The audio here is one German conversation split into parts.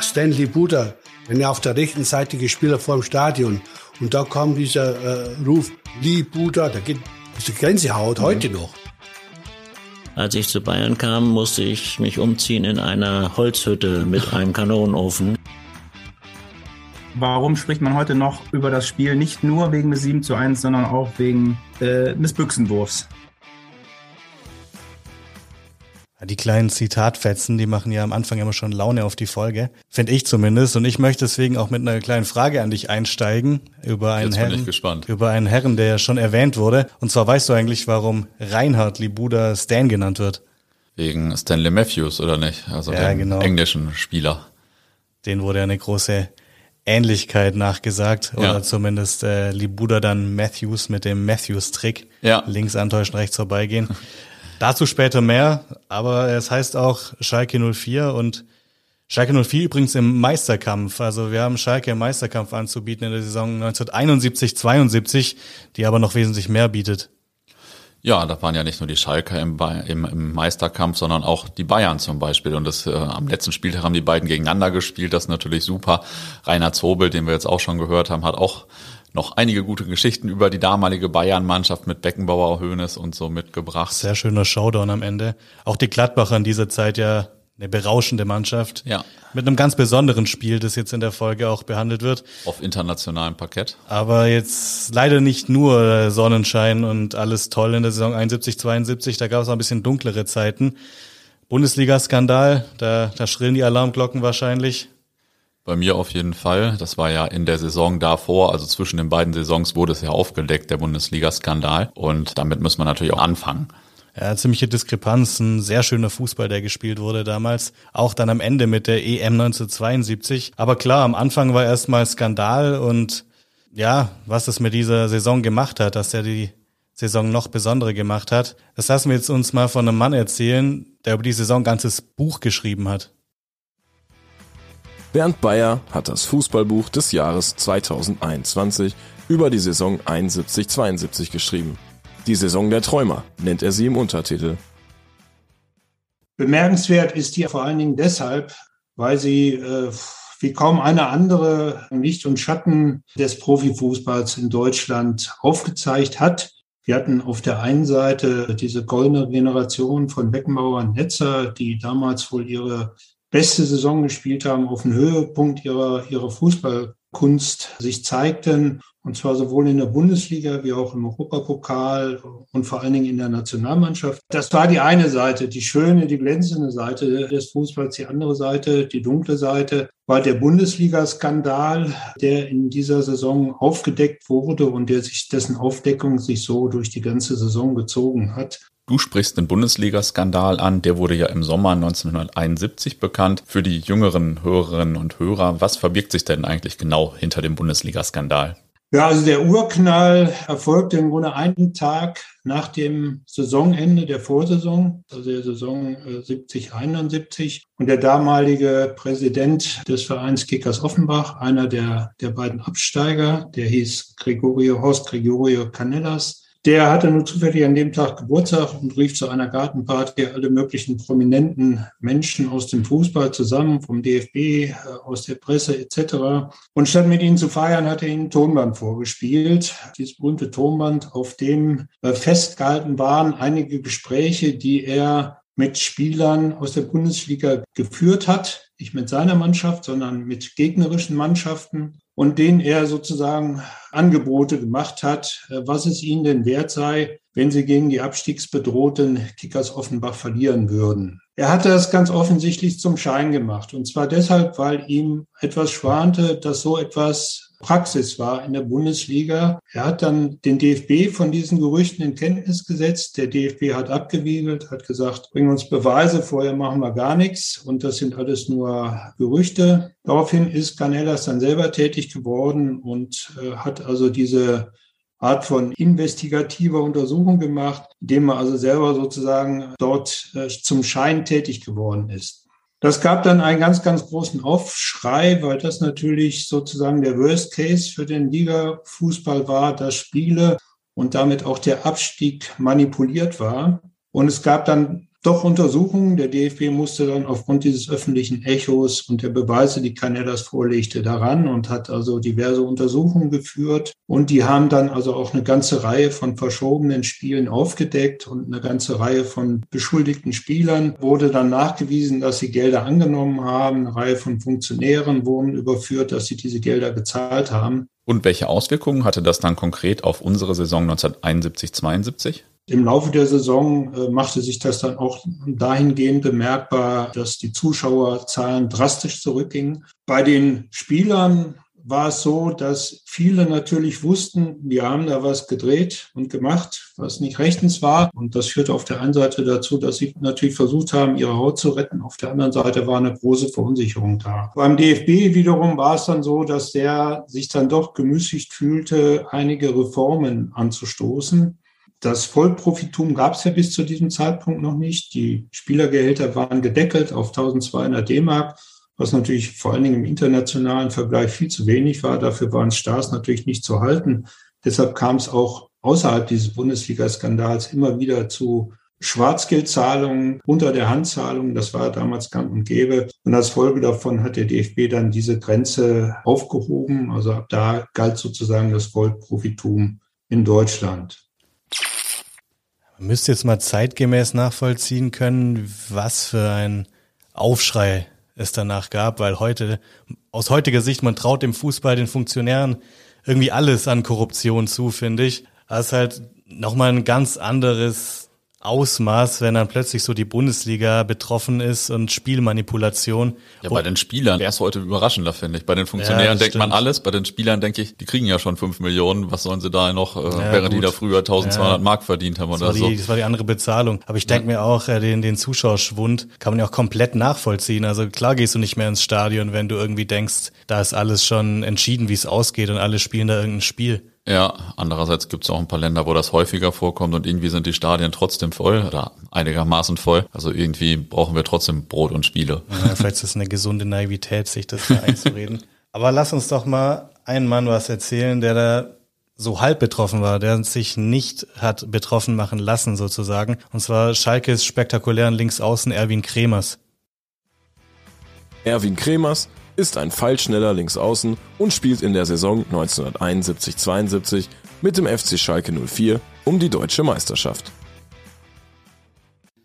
Stanley Buda, wenn er auf der rechten Seite gespielt hat vor dem Stadion und da kam dieser äh, Ruf, Lee Buda, da geht die Gänsehaut mhm. heute noch. Als ich zu Bayern kam, musste ich mich umziehen in einer Holzhütte mit einem Kanonenofen. Warum spricht man heute noch über das Spiel nicht nur wegen des 7 zu 1, sondern auch wegen äh, des Büchsenwurfs? Die kleinen Zitatfetzen, die machen ja am Anfang immer schon Laune auf die Folge. Finde ich zumindest. Und ich möchte deswegen auch mit einer kleinen Frage an dich einsteigen über einen Herrn, über einen Herren, der ja schon erwähnt wurde. Und zwar weißt du eigentlich, warum Reinhard Libuda Stan genannt wird? Wegen Stanley Matthews, oder nicht? Also ja, dem genau. englischen Spieler. Den wurde eine große Ähnlichkeit nachgesagt. Ja. Oder zumindest äh, Libuda dann Matthews mit dem Matthews-Trick. Ja. Links antäuschen, rechts vorbeigehen. Dazu später mehr, aber es heißt auch Schalke 04 und Schalke 04 übrigens im Meisterkampf. Also wir haben Schalke im Meisterkampf anzubieten in der Saison 1971-72, die aber noch wesentlich mehr bietet. Ja, da waren ja nicht nur die Schalker im, im, im Meisterkampf, sondern auch die Bayern zum Beispiel. Und das, äh, am letzten Spieltag haben die beiden gegeneinander gespielt. Das ist natürlich super. Rainer Zobel, den wir jetzt auch schon gehört haben, hat auch noch einige gute Geschichten über die damalige Bayern-Mannschaft mit Beckenbauer, Hönes und so mitgebracht. Sehr schöner Showdown am Ende. Auch die Gladbacher in dieser Zeit ja eine berauschende Mannschaft. Ja. Mit einem ganz besonderen Spiel, das jetzt in der Folge auch behandelt wird. Auf internationalem Parkett. Aber jetzt leider nicht nur Sonnenschein und alles toll in der Saison 71, 72. Da gab es auch ein bisschen dunklere Zeiten. Bundesliga-Skandal, da, da schrillen die Alarmglocken wahrscheinlich. Bei mir auf jeden Fall. Das war ja in der Saison davor, also zwischen den beiden Saisons wurde es ja aufgedeckt, der Bundesliga-Skandal. Und damit muss man natürlich auch anfangen. Ja, ziemliche Diskrepanz, ein sehr schöner Fußball, der gespielt wurde damals. Auch dann am Ende mit der EM 1972. Aber klar, am Anfang war erstmal Skandal und ja, was es mit dieser Saison gemacht hat, dass er die Saison noch besondere gemacht hat. Das lassen wir jetzt uns mal von einem Mann erzählen, der über die Saison ein ganzes Buch geschrieben hat. Bernd Bayer hat das Fußballbuch des Jahres 2021 über die Saison 71-72 geschrieben. Die Saison der Träumer nennt er sie im Untertitel. Bemerkenswert ist die vor allen Dingen deshalb, weil sie äh, wie kaum eine andere Licht und Schatten des Profifußballs in Deutschland aufgezeigt hat. Wir hatten auf der einen Seite diese goldene Generation von Beckenbauer und Netzer, die damals wohl ihre beste Saison gespielt haben, auf dem Höhepunkt ihrer, ihrer Fußballkunst sich zeigten. Und zwar sowohl in der Bundesliga wie auch im Europapokal und vor allen Dingen in der Nationalmannschaft. Das war die eine Seite, die schöne, die glänzende Seite des Fußballs. Die andere Seite, die dunkle Seite, war der Bundesliga-Skandal, der in dieser Saison aufgedeckt wurde und der sich, dessen Aufdeckung sich so durch die ganze Saison gezogen hat. Du sprichst den Bundesliga-Skandal an, der wurde ja im Sommer 1971 bekannt. Für die jüngeren Hörerinnen und Hörer, was verbirgt sich denn eigentlich genau hinter dem Bundesliga-Skandal? Ja, also der Urknall erfolgte im Grunde einen Tag nach dem Saisonende der Vorsaison, also der Saison 70, 71. Und der damalige Präsident des Vereins Kickers Offenbach, einer der, der beiden Absteiger, der hieß Gregorio, Horst Gregorio Canellas, der hatte nur zufällig an dem Tag Geburtstag und rief zu einer Gartenparty alle möglichen prominenten Menschen aus dem Fußball zusammen, vom DFB, äh, aus der Presse etc. Und statt mit ihnen zu feiern, hat er ihnen Tonband vorgespielt. Dieses berühmte Tonband, auf dem äh, festgehalten waren einige Gespräche, die er mit Spielern aus der Bundesliga geführt hat. Nicht mit seiner Mannschaft, sondern mit gegnerischen Mannschaften und denen er sozusagen Angebote gemacht hat, äh, was es ihnen denn wert sei, wenn sie gegen die abstiegsbedrohten Kickers Offenbach verlieren würden. Er hatte das ganz offensichtlich zum Schein gemacht. Und zwar deshalb, weil ihm etwas schwante, dass so etwas Praxis war in der Bundesliga. Er hat dann den DFB von diesen Gerüchten in Kenntnis gesetzt. Der DFB hat abgewiegelt, hat gesagt, bring uns Beweise, vorher machen wir gar nichts und das sind alles nur Gerüchte. Daraufhin ist Canellas dann selber tätig geworden und äh, hat also diese Art von investigativer Untersuchung gemacht, indem er also selber sozusagen dort äh, zum Schein tätig geworden ist. Das gab dann einen ganz, ganz großen Aufschrei, weil das natürlich sozusagen der Worst Case für den Liga-Fußball war, dass Spiele und damit auch der Abstieg manipuliert war. Und es gab dann doch Untersuchungen. Der DFB musste dann aufgrund dieses öffentlichen Echos und der Beweise, die Canedas vorlegte, daran und hat also diverse Untersuchungen geführt. Und die haben dann also auch eine ganze Reihe von verschobenen Spielen aufgedeckt und eine ganze Reihe von beschuldigten Spielern wurde dann nachgewiesen, dass sie Gelder angenommen haben. Eine Reihe von Funktionären wurden überführt, dass sie diese Gelder gezahlt haben. Und welche Auswirkungen hatte das dann konkret auf unsere Saison 1971-72? Im Laufe der Saison äh, machte sich das dann auch dahingehend bemerkbar, dass die Zuschauerzahlen drastisch zurückgingen. Bei den Spielern war es so, dass viele natürlich wussten, wir haben da was gedreht und gemacht, was nicht rechtens war. Und das führte auf der einen Seite dazu, dass sie natürlich versucht haben, ihre Haut zu retten. Auf der anderen Seite war eine große Verunsicherung da. Beim DFB wiederum war es dann so, dass der sich dann doch gemüßigt fühlte, einige Reformen anzustoßen. Das Vollprofitum gab es ja bis zu diesem Zeitpunkt noch nicht. Die Spielergehälter waren gedeckelt auf 1200 D-Mark, was natürlich vor allen Dingen im internationalen Vergleich viel zu wenig war. Dafür waren Stars natürlich nicht zu halten. Deshalb kam es auch außerhalb dieses Bundesliga-Skandals immer wieder zu Schwarzgeldzahlungen, unter der Handzahlungen. Das war damals gang und gäbe. Und als Folge davon hat der DFB dann diese Grenze aufgehoben. Also ab da galt sozusagen das Vollprofitum in Deutschland. Man müsste jetzt mal zeitgemäß nachvollziehen können, was für ein Aufschrei es danach gab, weil heute, aus heutiger Sicht, man traut dem Fußball, den Funktionären irgendwie alles an Korruption zu, finde ich. Das ist halt nochmal ein ganz anderes Ausmaß, wenn dann plötzlich so die Bundesliga betroffen ist und Spielmanipulation. Ja, bei den Spielern wäre es heute überraschender, finde ich. Bei den Funktionären ja, denkt stimmt. man alles, bei den Spielern denke ich, die kriegen ja schon fünf Millionen, was sollen sie da noch, äh, ja, während gut. die da früher 1200 ja. Mark verdient haben das oder so. Die, das war die andere Bezahlung. Aber ich denke mir auch, äh, den, den Zuschauerschwund kann man ja auch komplett nachvollziehen. Also klar gehst du nicht mehr ins Stadion, wenn du irgendwie denkst, da ist alles schon entschieden, wie es ausgeht und alle spielen da irgendein Spiel. Ja, andererseits gibt es auch ein paar Länder, wo das häufiger vorkommt und irgendwie sind die Stadien trotzdem voll oder einigermaßen voll. Also irgendwie brauchen wir trotzdem Brot und Spiele. Ja, vielleicht ist es eine gesunde Naivität, sich das da einzureden. Aber lass uns doch mal einen Mann was erzählen, der da so halb betroffen war, der sich nicht hat betroffen machen lassen sozusagen. Und zwar Schalkes spektakulären Linksaußen Erwin Kremers. Erwin Kremers ist ein Fallschneller Linksaußen und spielt in der Saison 1971-72 mit dem FC Schalke 04 um die deutsche Meisterschaft.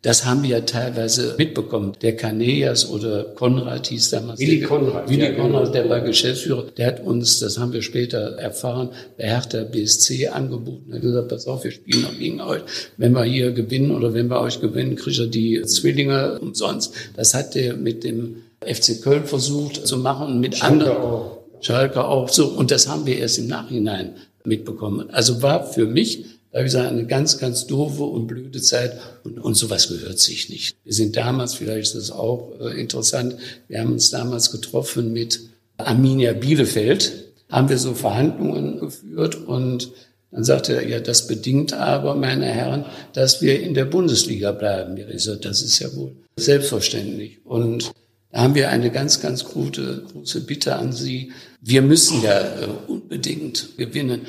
Das haben wir ja teilweise mitbekommen. Der Kaneas oder Konrad hieß damals. Willi Konrad. Willi ja, genau. Konrad, der war Geschäftsführer. Der hat uns, das haben wir später erfahren, bei Hertha BSC angeboten. Er hat gesagt, pass auf, wir spielen noch gegen euch. Wenn wir hier gewinnen oder wenn wir euch gewinnen, kriegt ihr die Zwillinge umsonst. Das hat der mit dem FC Köln versucht zu machen, mit Schalke anderen. Auch. Schalke auch so. Und das haben wir erst im Nachhinein mitbekommen. Also war für mich, da ich gesagt, eine ganz, ganz doofe und blöde Zeit. Und, und sowas gehört sich nicht. Wir sind damals, vielleicht ist das auch äh, interessant, wir haben uns damals getroffen mit Arminia Bielefeld, haben wir so Verhandlungen geführt und dann sagte er, ja, das bedingt aber, meine Herren, dass wir in der Bundesliga bleiben. Ich sagte, das ist ja wohl selbstverständlich. Und da haben wir eine ganz, ganz gute, große Bitte an Sie. Wir müssen ja äh, unbedingt gewinnen.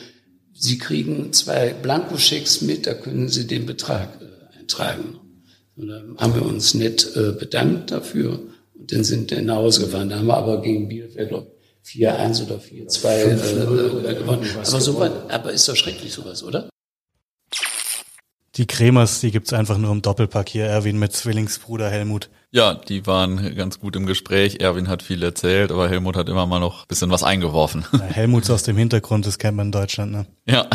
Sie kriegen zwei Blankoschecks mit, da können Sie den Betrag äh, eintragen. Und dann haben wir uns nett äh, bedankt dafür und dann sind wir nach Hause gefahren. Da haben wir aber gegen Bielefeld, glaube 4-1 oder 4-2 äh, äh, gewonnen. Aber, so, aber ist doch schrecklich sowas, oder? Die Cremers, die gibt's einfach nur im Doppelpack hier, Erwin mit Zwillingsbruder Helmut. Ja, die waren ganz gut im Gespräch. Erwin hat viel erzählt, aber Helmut hat immer mal noch ein bisschen was eingeworfen. Ja, Helmuts aus dem Hintergrund, das kennt man in Deutschland, ne? Ja,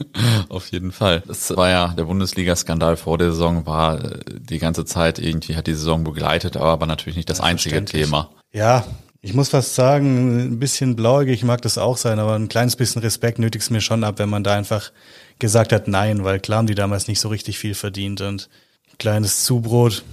auf jeden Fall. Das war ja der Bundesliga-Skandal vor der Saison, war äh, die ganze Zeit irgendwie, hat die Saison begleitet, aber war natürlich nicht das ja, einzige Thema. Ja, ich muss fast sagen, ein bisschen blauäugig mag das auch sein, aber ein kleines bisschen Respekt nötigt es mir schon ab, wenn man da einfach gesagt hat nein, weil klar haben die damals nicht so richtig viel verdient und kleines Zubrot,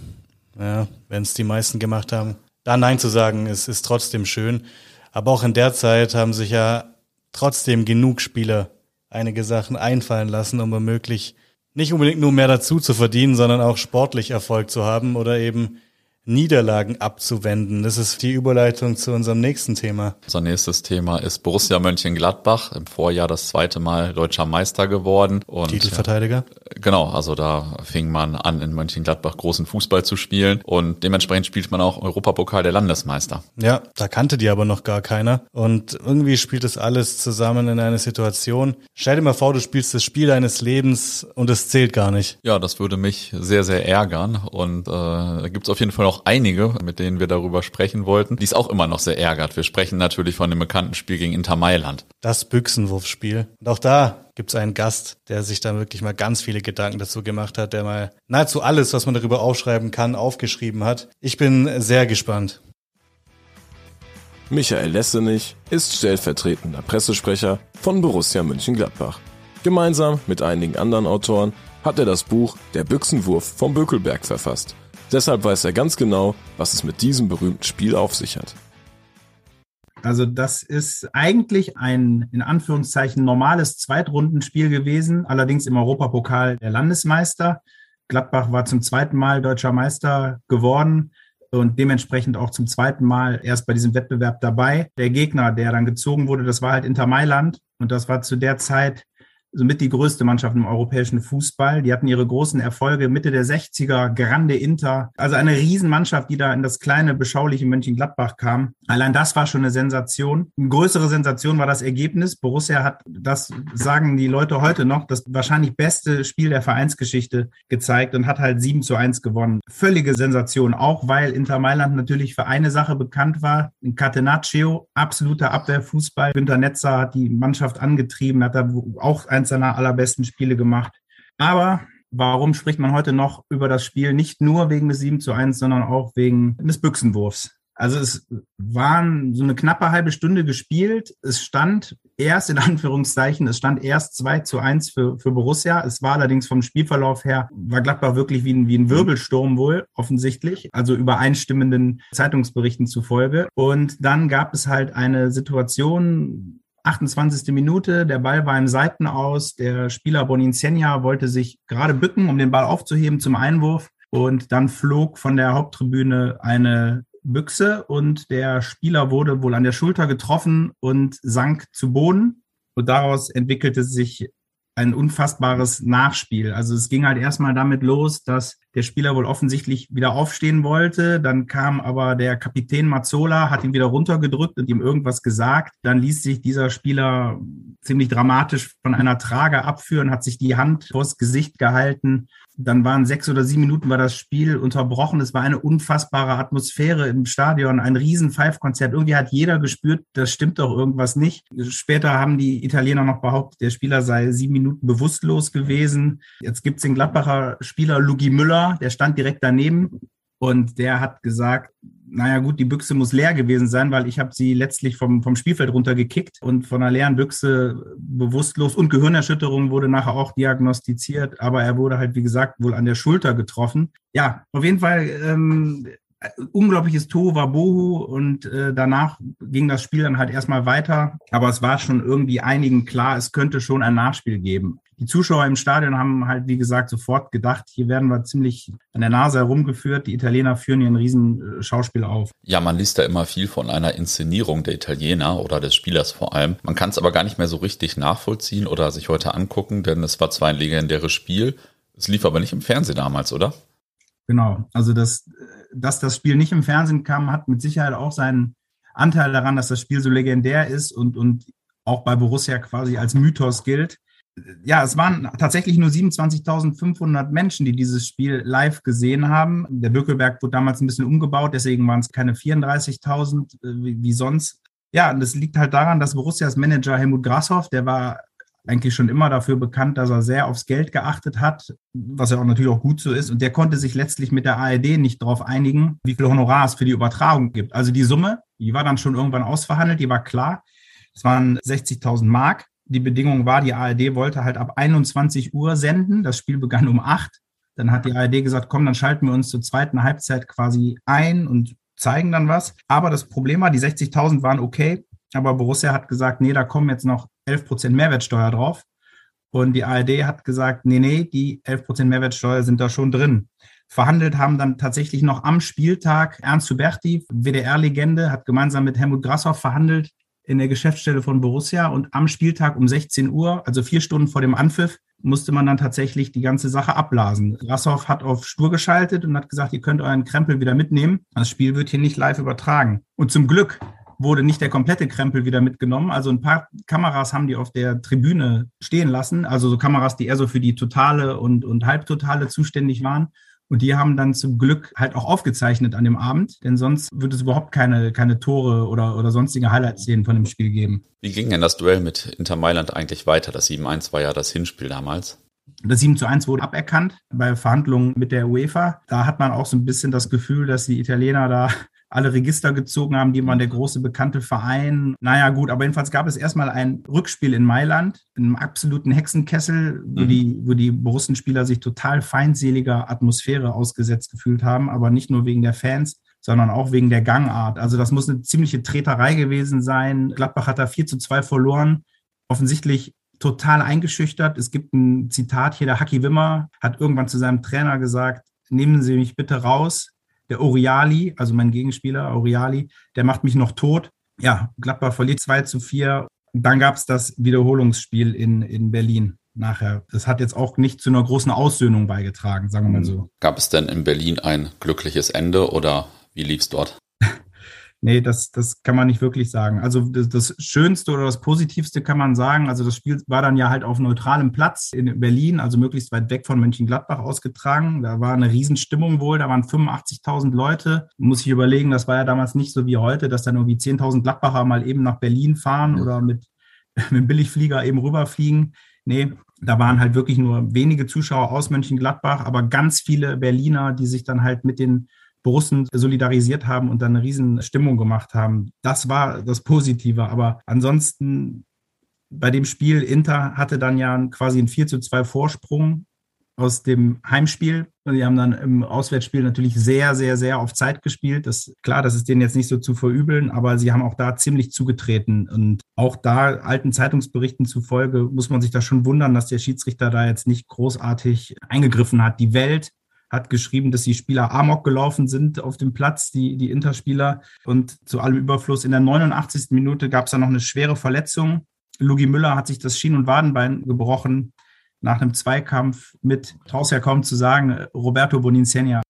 ja, wenn es die meisten gemacht haben. Da Nein zu sagen, ist, ist trotzdem schön. Aber auch in der Zeit haben sich ja trotzdem genug Spieler einige Sachen einfallen lassen, um womöglich nicht unbedingt nur mehr dazu zu verdienen, sondern auch sportlich Erfolg zu haben oder eben Niederlagen abzuwenden. Das ist die Überleitung zu unserem nächsten Thema. Unser nächstes Thema ist Borussia Mönchengladbach, im Vorjahr das zweite Mal deutscher Meister geworden. Und Titelverteidiger? Genau, also da fing man an, in Mönchengladbach großen Fußball zu spielen und dementsprechend spielt man auch Europapokal der Landesmeister. Ja, da kannte die aber noch gar keiner. Und irgendwie spielt das alles zusammen in eine Situation. Stell dir mal vor, du spielst das Spiel deines Lebens und es zählt gar nicht. Ja, das würde mich sehr, sehr ärgern. Und äh, da gibt es auf jeden Fall noch einige, mit denen wir darüber sprechen wollten, die es auch immer noch sehr ärgert. Wir sprechen natürlich von dem bekannten Spiel gegen Inter Mailand. Das Büchsenwurfspiel. Und auch da gibt es einen Gast, der sich da wirklich mal ganz viele Gedanken dazu gemacht hat, der mal nahezu alles, was man darüber aufschreiben kann, aufgeschrieben hat. Ich bin sehr gespannt. Michael Lessenich ist stellvertretender Pressesprecher von Borussia Mönchengladbach. Gemeinsam mit einigen anderen Autoren hat er das Buch Der Büchsenwurf vom Bökelberg verfasst. Deshalb weiß er ganz genau, was es mit diesem berühmten Spiel auf sich hat. Also das ist eigentlich ein in Anführungszeichen normales Zweitrundenspiel gewesen, allerdings im Europapokal der Landesmeister. Gladbach war zum zweiten Mal deutscher Meister geworden und dementsprechend auch zum zweiten Mal erst bei diesem Wettbewerb dabei. Der Gegner, der dann gezogen wurde, das war halt Inter Mailand und das war zu der Zeit somit die größte Mannschaft im europäischen Fußball. Die hatten ihre großen Erfolge Mitte der 60er, Grande Inter. Also eine Riesenmannschaft, die da in das kleine, beschauliche Mönchengladbach kam. Allein das war schon eine Sensation. Eine größere Sensation war das Ergebnis. Borussia hat, das sagen die Leute heute noch, das wahrscheinlich beste Spiel der Vereinsgeschichte gezeigt und hat halt 7 zu 1 gewonnen. Völlige Sensation, auch weil Inter Mailand natürlich für eine Sache bekannt war. Catenaccio, absoluter Abwehrfußball. Günter Netzer hat die Mannschaft angetrieben, hat da auch ein eins seiner allerbesten Spiele gemacht. Aber warum spricht man heute noch über das Spiel? Nicht nur wegen des 7 zu 1, sondern auch wegen des Büchsenwurfs. Also es waren so eine knappe halbe Stunde gespielt. Es stand erst in Anführungszeichen, es stand erst 2 zu 1 für, für Borussia. Es war allerdings vom Spielverlauf her, war Gladbach wirklich wie ein, wie ein Wirbelsturm wohl, offensichtlich. Also übereinstimmenden Zeitungsberichten zufolge. Und dann gab es halt eine Situation, 28. Minute, der Ball war im Seitenaus, der Spieler Bonincenia wollte sich gerade bücken, um den Ball aufzuheben zum Einwurf und dann flog von der Haupttribüne eine Büchse und der Spieler wurde wohl an der Schulter getroffen und sank zu Boden und daraus entwickelte sich ein unfassbares Nachspiel. Also es ging halt erstmal damit los, dass der Spieler wohl offensichtlich wieder aufstehen wollte. Dann kam aber der Kapitän Mazzola, hat ihn wieder runtergedrückt und ihm irgendwas gesagt. Dann ließ sich dieser Spieler ziemlich dramatisch von einer Trage abführen, hat sich die Hand vors Gesicht gehalten dann waren sechs oder sieben Minuten war das Spiel unterbrochen. Es war eine unfassbare Atmosphäre im Stadion, ein riesen Five-Konzert. Irgendwie hat jeder gespürt, das stimmt doch irgendwas nicht. Später haben die Italiener noch behauptet, der Spieler sei sieben Minuten bewusstlos gewesen. Jetzt gibt's den Gladbacher Spieler Lugi Müller, der stand direkt daneben und der hat gesagt, naja gut, die Büchse muss leer gewesen sein, weil ich habe sie letztlich vom, vom Spielfeld runtergekickt und von einer leeren Büchse bewusstlos und Gehirnerschütterung wurde nachher auch diagnostiziert, aber er wurde halt, wie gesagt, wohl an der Schulter getroffen. Ja, auf jeden Fall ähm, unglaubliches Tohuwabohu und äh, danach ging das Spiel dann halt erstmal weiter. Aber es war schon irgendwie einigen klar, es könnte schon ein Nachspiel geben. Die Zuschauer im Stadion haben halt, wie gesagt, sofort gedacht, hier werden wir ziemlich an der Nase herumgeführt. Die Italiener führen hier ein Riesenschauspiel auf. Ja, man liest da immer viel von einer Inszenierung der Italiener oder des Spielers vor allem. Man kann es aber gar nicht mehr so richtig nachvollziehen oder sich heute angucken, denn es war zwar ein legendäres Spiel, es lief aber nicht im Fernsehen damals, oder? Genau, also das dass das Spiel nicht im Fernsehen kam, hat mit Sicherheit auch seinen Anteil daran, dass das Spiel so legendär ist und, und auch bei Borussia quasi als Mythos gilt. Ja, es waren tatsächlich nur 27.500 Menschen, die dieses Spiel live gesehen haben. Der Bökelberg wurde damals ein bisschen umgebaut, deswegen waren es keine 34.000 äh, wie, wie sonst. Ja, und das liegt halt daran, dass Borussias Manager Helmut Grashoff, der war eigentlich schon immer dafür bekannt, dass er sehr aufs Geld geachtet hat, was ja auch natürlich auch gut so ist. Und der konnte sich letztlich mit der ARD nicht darauf einigen, wie viel Honorar es für die Übertragung gibt. Also die Summe, die war dann schon irgendwann ausverhandelt, die war klar. Es waren 60.000 Mark. Die Bedingung war, die ARD wollte halt ab 21 Uhr senden. Das Spiel begann um 8. Dann hat die ARD gesagt, komm, dann schalten wir uns zur zweiten Halbzeit quasi ein und zeigen dann was. Aber das Problem war, die 60.000 waren okay. Aber Borussia hat gesagt, nee, da kommen jetzt noch 11 Prozent Mehrwertsteuer drauf. Und die ARD hat gesagt, nee, nee, die 11 Prozent Mehrwertsteuer sind da schon drin. Verhandelt haben dann tatsächlich noch am Spieltag Ernst Huberti, WDR-Legende, hat gemeinsam mit Helmut Grassoff verhandelt in der Geschäftsstelle von Borussia und am Spieltag um 16 Uhr, also vier Stunden vor dem Anpfiff, musste man dann tatsächlich die ganze Sache abblasen. Grassoff hat auf Stur geschaltet und hat gesagt, ihr könnt euren Krempel wieder mitnehmen. Das Spiel wird hier nicht live übertragen. Und zum Glück wurde nicht der komplette Krempel wieder mitgenommen. Also ein paar Kameras haben die auf der Tribüne stehen lassen. Also so Kameras, die eher so für die totale und, und halbtotale zuständig waren. Und die haben dann zum Glück halt auch aufgezeichnet an dem Abend, denn sonst würde es überhaupt keine, keine Tore oder, oder sonstige Highlight-Szenen von dem Spiel geben. Wie ging denn das Duell mit Inter Mailand eigentlich weiter? Das 7-1 war ja das Hinspiel damals. Das 7 zu 1 wurde aberkannt bei Verhandlungen mit der UEFA. Da hat man auch so ein bisschen das Gefühl, dass die Italiener da alle Register gezogen haben, die waren der große bekannte Verein. Naja, gut, aber jedenfalls gab es erstmal ein Rückspiel in Mailand, in einem absoluten Hexenkessel, wo, mhm. die, wo die Borussenspieler sich total feindseliger Atmosphäre ausgesetzt gefühlt haben, aber nicht nur wegen der Fans, sondern auch wegen der Gangart. Also das muss eine ziemliche Treterei gewesen sein. Gladbach hat da 4 zu 2 verloren. Offensichtlich total eingeschüchtert. Es gibt ein Zitat hier, der Haki Wimmer hat irgendwann zu seinem Trainer gesagt, nehmen Sie mich bitte raus der Oriali, also mein Gegenspieler, Oriali, der macht mich noch tot. Ja, Gladbach verliert 2 zu 4. Dann gab es das Wiederholungsspiel in, in Berlin nachher. Das hat jetzt auch nicht zu einer großen Aussöhnung beigetragen, sagen wir mal so. Gab es denn in Berlin ein glückliches Ende oder wie lief es dort? Nee, das, das kann man nicht wirklich sagen. Also das, das, Schönste oder das Positivste kann man sagen. Also das Spiel war dann ja halt auf neutralem Platz in Berlin, also möglichst weit weg von Mönchengladbach ausgetragen. Da war eine Riesenstimmung wohl, da waren 85.000 Leute. Muss ich überlegen, das war ja damals nicht so wie heute, dass dann irgendwie 10.000 Gladbacher mal eben nach Berlin fahren ja. oder mit, mit dem Billigflieger eben rüberfliegen. Nee, da waren halt wirklich nur wenige Zuschauer aus Mönchengladbach, aber ganz viele Berliner, die sich dann halt mit den Borussen solidarisiert haben und dann eine riesen Stimmung gemacht haben. Das war das Positive. Aber ansonsten bei dem Spiel, Inter hatte dann ja quasi einen 4 zu 2 Vorsprung aus dem Heimspiel. Die haben dann im Auswärtsspiel natürlich sehr, sehr, sehr auf Zeit gespielt. Das, klar, das ist denen jetzt nicht so zu verübeln, aber sie haben auch da ziemlich zugetreten. Und auch da, alten Zeitungsberichten zufolge, muss man sich da schon wundern, dass der Schiedsrichter da jetzt nicht großartig eingegriffen hat. Die Welt hat geschrieben, dass die Spieler Amok gelaufen sind auf dem Platz, die, die Interspieler. Und zu allem Überfluss in der 89. Minute gab es dann noch eine schwere Verletzung. Lugi Müller hat sich das Schien- und Wadenbein gebrochen nach einem Zweikampf mit, traust ja kaum zu sagen, Roberto Boninsegna.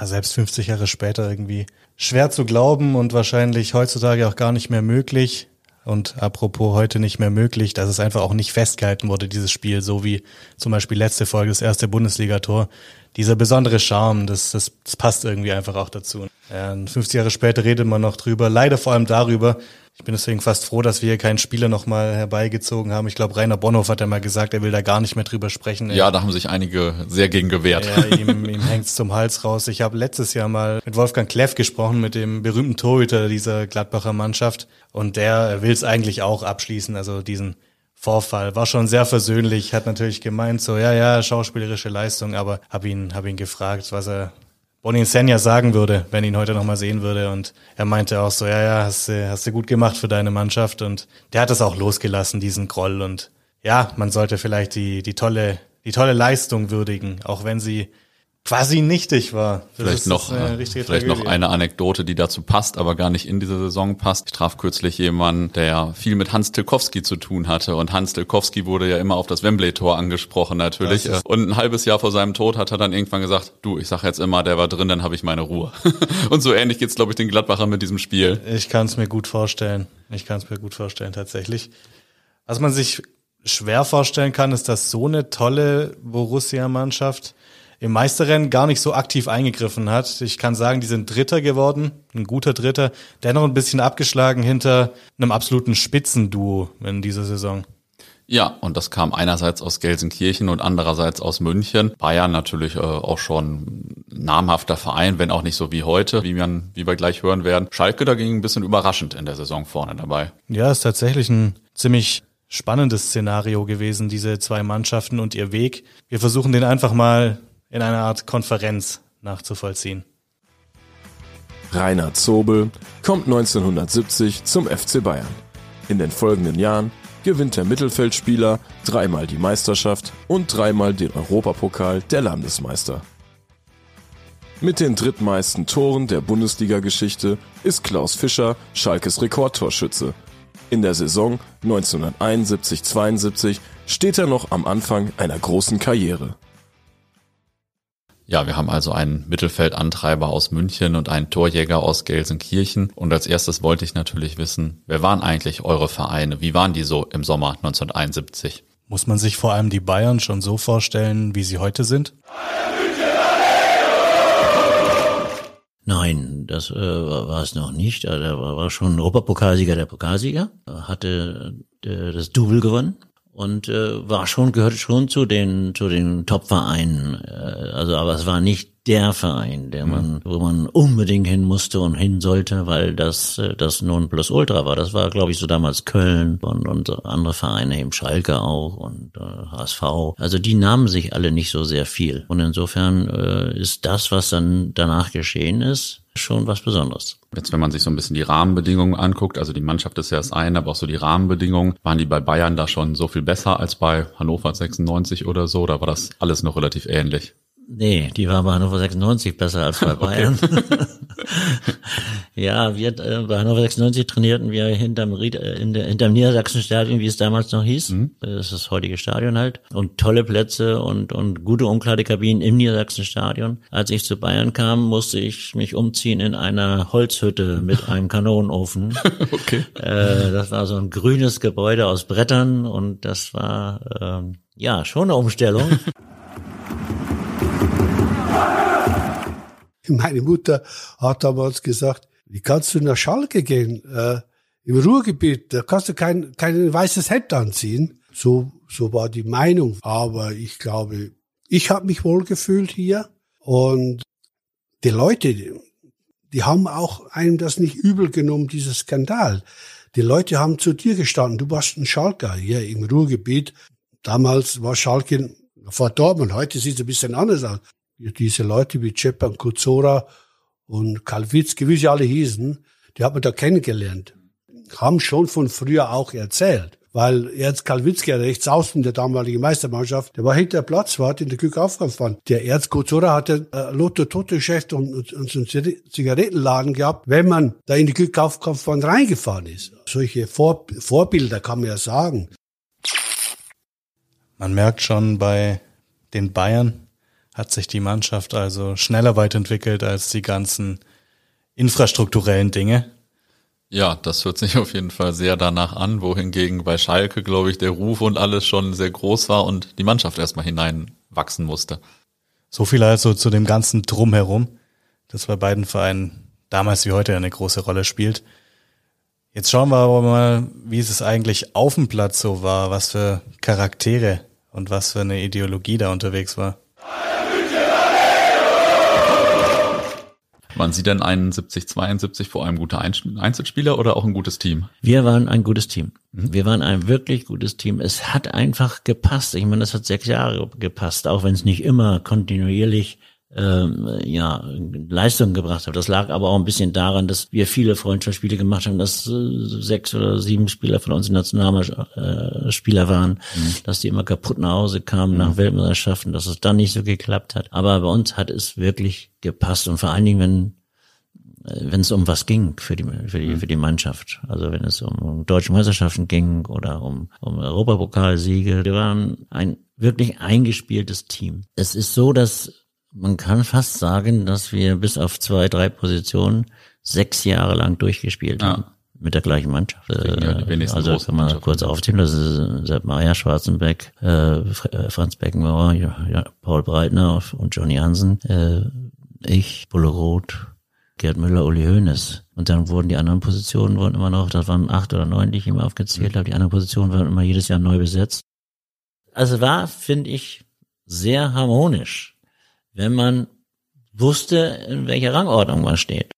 Selbst 50 Jahre später irgendwie schwer zu glauben und wahrscheinlich heutzutage auch gar nicht mehr möglich. Und apropos heute nicht mehr möglich, dass es einfach auch nicht festgehalten wurde, dieses Spiel, so wie zum Beispiel letzte Folge, das erste Bundesligator. Dieser besondere Charme, das, das, das passt irgendwie einfach auch dazu. Ja, 50 Jahre später redet man noch drüber, leider vor allem darüber, ich bin deswegen fast froh, dass wir hier keinen Spieler nochmal herbeigezogen haben. Ich glaube, Rainer Bonhoff hat ja mal gesagt, er will da gar nicht mehr drüber sprechen. Ja, da haben sich einige sehr gegen gewehrt. Ja, ihm, ihm hängt's zum Hals raus. Ich habe letztes Jahr mal mit Wolfgang Kleff gesprochen, mit dem berühmten Torhüter dieser Gladbacher Mannschaft. Und der will es eigentlich auch abschließen, also diesen Vorfall. War schon sehr versöhnlich, hat natürlich gemeint, so, ja, ja, schauspielerische Leistung, aber hab ihn, hab ihn gefragt, was er Bonnie Senja sagen würde, wenn ihn heute nochmal sehen würde. Und er meinte auch so, ja, ja, hast du, hast du gut gemacht für deine Mannschaft. Und der hat es auch losgelassen, diesen Groll. Und ja, man sollte vielleicht die, die tolle, die tolle Leistung würdigen, auch wenn sie quasi nichtig war. Das vielleicht noch, äh, vielleicht noch eine Anekdote, die dazu passt, aber gar nicht in diese Saison passt. Ich traf kürzlich jemanden, der viel mit Hans Tilkowski zu tun hatte und Hans Tilkowski wurde ja immer auf das Wembley-Tor angesprochen natürlich. Und ein halbes Jahr vor seinem Tod hat er dann irgendwann gesagt, du, ich sag jetzt immer, der war drin, dann habe ich meine Ruhe. und so ähnlich geht's, glaube ich, den Gladbachern mit diesem Spiel. Ich kann es mir gut vorstellen. Ich kann es mir gut vorstellen, tatsächlich. Was man sich schwer vorstellen kann, ist, dass so eine tolle Borussia-Mannschaft im Meisterrennen gar nicht so aktiv eingegriffen hat. Ich kann sagen, die sind Dritter geworden, ein guter Dritter, dennoch ein bisschen abgeschlagen hinter einem absoluten Spitzenduo in dieser Saison. Ja, und das kam einerseits aus Gelsenkirchen und andererseits aus München. Bayern natürlich äh, auch schon namhafter Verein, wenn auch nicht so wie heute, wie, man, wie wir gleich hören werden. Schalke dagegen ein bisschen überraschend in der Saison vorne dabei. Ja, ist tatsächlich ein ziemlich spannendes Szenario gewesen, diese zwei Mannschaften und ihr Weg. Wir versuchen den einfach mal in einer Art Konferenz nachzuvollziehen. Reinhard Zobel kommt 1970 zum FC Bayern. In den folgenden Jahren gewinnt der Mittelfeldspieler dreimal die Meisterschaft und dreimal den Europapokal der Landesmeister. Mit den drittmeisten Toren der Bundesliga-Geschichte ist Klaus Fischer Schalkes Rekordtorschütze. In der Saison 1971-72 steht er noch am Anfang einer großen Karriere. Ja, wir haben also einen Mittelfeldantreiber aus München und einen Torjäger aus Gelsenkirchen. Und als erstes wollte ich natürlich wissen, wer waren eigentlich eure Vereine? Wie waren die so im Sommer 1971? Muss man sich vor allem die Bayern schon so vorstellen, wie sie heute sind? Nein, das äh, war es noch nicht. Er war, war schon Europapokalsieger der Pokalsieger, hatte äh, das Double gewonnen und äh, war schon gehörte schon zu den zu den Top-Vereinen. Äh, also, aber es war nicht der Verein, der man, mhm. wo man unbedingt hin musste und hin sollte, weil das äh, das nun plus Ultra war. Das war, glaube ich, so damals Köln und, und andere Vereine, eben Schalke auch und äh, HSV. Also die nahmen sich alle nicht so sehr viel. Und insofern äh, ist das, was dann danach geschehen ist, schon was Besonderes. Jetzt, wenn man sich so ein bisschen die Rahmenbedingungen anguckt, also die Mannschaft ist ja das eine, aber auch so die Rahmenbedingungen, waren die bei Bayern da schon so viel besser als bei Hannover 96 oder so, oder war das alles noch relativ ähnlich? Nee, die war bei Hannover 96 besser als bei Bayern. ja, wir äh, bei Hannover 96 trainierten wir hinterm, Ried, äh, in der, hinterm Niedersachsen-Stadion, wie es damals noch hieß. Mhm. Das ist das heutige Stadion halt. Und tolle Plätze und, und gute Umkleidekabinen im Niedersachsen-Stadion. Als ich zu Bayern kam, musste ich mich umziehen in einer Holzhütte mit einem Kanonenofen. okay. Äh, das war so ein grünes Gebäude aus Brettern und das war ähm, ja schon eine Umstellung. Meine Mutter hat damals gesagt, wie kannst du nach Schalke gehen? Äh, Im Ruhrgebiet, da kannst du kein, kein weißes Hemd anziehen. So, so war die Meinung. Aber ich glaube, ich habe mich wohl gefühlt hier. Und die Leute, die, die haben auch einem das nicht übel genommen, dieser Skandal. Die Leute haben zu dir gestanden, du warst ein Schalker hier im Ruhrgebiet. Damals war Schalke verdorben, heute sieht es ein bisschen anders aus diese Leute wie Cepan Kuzora und Kalwitzki, wie sie alle hießen, die hat man da kennengelernt. Haben schon von früher auch erzählt. Weil Ernst Kalwitzki, rechts außen der damaligen Meistermannschaft, der war hinter der Platzwart in der Glückaufkampfbahn. Der Ernst Kuzora hatte äh, Lotto Toto Geschäft und, und, und so einen Zigarettenladen gehabt, wenn man da in die Glückaufkampfbahn reingefahren ist. Solche Vor Vorbilder kann man ja sagen. Man merkt schon bei den Bayern, hat sich die Mannschaft also schneller weiterentwickelt als die ganzen infrastrukturellen Dinge. Ja, das hört sich auf jeden Fall sehr danach an, wohingegen bei Schalke, glaube ich, der Ruf und alles schon sehr groß war und die Mannschaft erstmal hineinwachsen musste. So viel also zu dem ganzen Drumherum, das bei beiden Vereinen damals wie heute eine große Rolle spielt. Jetzt schauen wir aber mal, wie es eigentlich auf dem Platz so war, was für Charaktere und was für eine Ideologie da unterwegs war. Waren Sie denn 71, 72 vor allem guter Einzelspieler oder auch ein gutes Team? Wir waren ein gutes Team. Mhm. Wir waren ein wirklich gutes Team. Es hat einfach gepasst. Ich meine, das hat sechs Jahre gepasst, auch wenn es nicht immer kontinuierlich ähm, ja, Leistung gebracht hat. Das lag aber auch ein bisschen daran, dass wir viele Freundschaftsspiele gemacht haben, dass äh, sechs oder sieben Spieler von uns Nationalspieler äh, waren, mhm. dass die immer kaputt nach Hause kamen mhm. nach Weltmeisterschaften, dass es dann nicht so geklappt hat. Aber bei uns hat es wirklich gepasst und vor allen Dingen, wenn äh, wenn es um was ging für die, für die, mhm. für die Mannschaft. Also wenn es um, um deutsche Meisterschaften ging oder um, um Europapokalsiege. Wir waren ein wirklich eingespieltes Team. Es ist so, dass man kann fast sagen, dass wir bis auf zwei, drei Positionen sechs Jahre lang durchgespielt ja. haben. Mit der gleichen Mannschaft. Ja, also kann man kurz aufzählen, das ist Sepp Maria Schwarzenbeck, äh, äh, Franz Beckenbauer, ja, Paul Breitner und Johnny Hansen, äh, ich, Bulle Roth, Gerd Müller, Uli Hoeneß. Und dann wurden die anderen Positionen wurden immer noch, das waren acht oder neun, die ich immer aufgezählt habe, die anderen Positionen werden immer jedes Jahr neu besetzt. Also war, finde ich, sehr harmonisch wenn man wusste, in welcher Rangordnung man steht.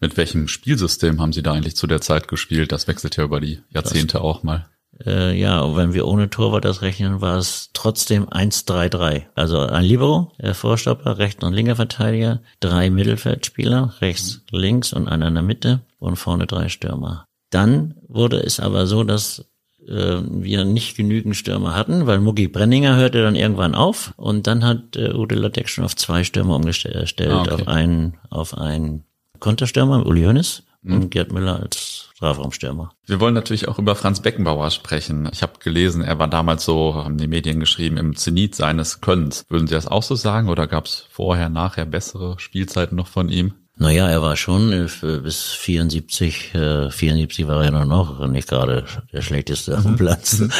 Mit welchem Spielsystem haben Sie da eigentlich zu der Zeit gespielt? Das wechselt ja über die Jahrzehnte das, auch mal. Äh, ja, wenn wir ohne Torwart das rechnen, war es trotzdem 1-3-3. Also ein Libero, der Vorstopper, rechter und linker Verteidiger, drei Mittelfeldspieler, rechts, links und einer in der Mitte und vorne drei Stürmer. Dann wurde es aber so, dass äh, wir nicht genügend Stürmer hatten, weil Mugi Brenninger hörte dann irgendwann auf und dann hat äh, Ude Lattek schon auf zwei Stürmer umgestellt, ah, okay. auf einen, auf einen Konterstürmer, Uli Hoeneß mhm. und Gerd Müller als Strafraumstürmer. Wir wollen natürlich auch über Franz Beckenbauer sprechen. Ich habe gelesen, er war damals so, haben die Medien geschrieben, im Zenit seines Könnens. Würden Sie das auch so sagen oder gab es vorher, nachher bessere Spielzeiten noch von ihm? Naja, er war schon äh, bis 74, äh, 74 war er nur noch nicht gerade der schlechteste am mhm. Platz. Mhm.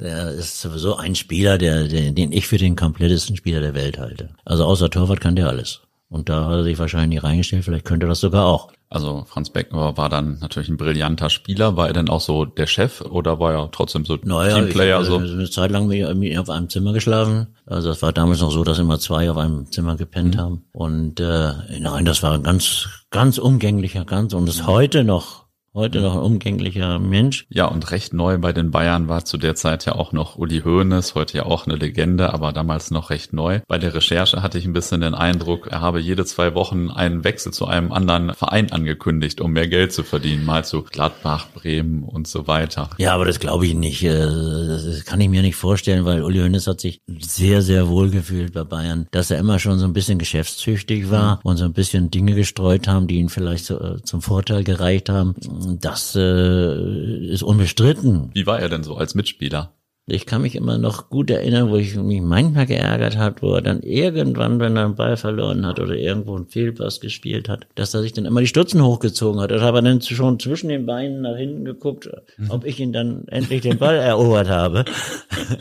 Der ist sowieso ein Spieler, der, der, den ich für den komplettesten Spieler der Welt halte. Also außer Torwart kann der alles. Und da hat er sich wahrscheinlich reingestellt, vielleicht könnte er das sogar auch. Also Franz Beckenbauer war dann natürlich ein brillanter Spieler. War er denn auch so der Chef oder war er trotzdem so naja, Teamplayer? Ich, so? eine Zeit lang mit auf einem Zimmer geschlafen. Also das war damals noch so, dass immer zwei auf einem Zimmer gepennt mhm. haben. Und äh, nein, das war ganz, ganz umgänglicher, ganz und ist heute noch Heute noch ein umgänglicher Mensch. Ja, und recht neu bei den Bayern war zu der Zeit ja auch noch Uli Hoeneß, heute ja auch eine Legende, aber damals noch recht neu. Bei der Recherche hatte ich ein bisschen den Eindruck, er habe jede zwei Wochen einen Wechsel zu einem anderen Verein angekündigt, um mehr Geld zu verdienen. Mal zu Gladbach, Bremen und so weiter. Ja, aber das glaube ich nicht. Äh, das kann ich mir nicht vorstellen, weil Uli Hoeneß hat sich sehr, sehr wohl gefühlt bei Bayern, dass er immer schon so ein bisschen geschäftstüchtig war mhm. und so ein bisschen Dinge gestreut haben, die ihn vielleicht äh, zum Vorteil gereicht haben das äh, ist unbestritten. Wie war er denn so als Mitspieler? Ich kann mich immer noch gut erinnern, wo ich mich manchmal geärgert hat, wo er dann irgendwann, wenn er einen Ball verloren hat oder irgendwo einen Fehlpass gespielt hat, dass er sich dann immer die Stutzen hochgezogen hat. Da habe er dann schon zwischen den Beinen nach hinten geguckt, mhm. ob ich ihn dann endlich den Ball erobert habe.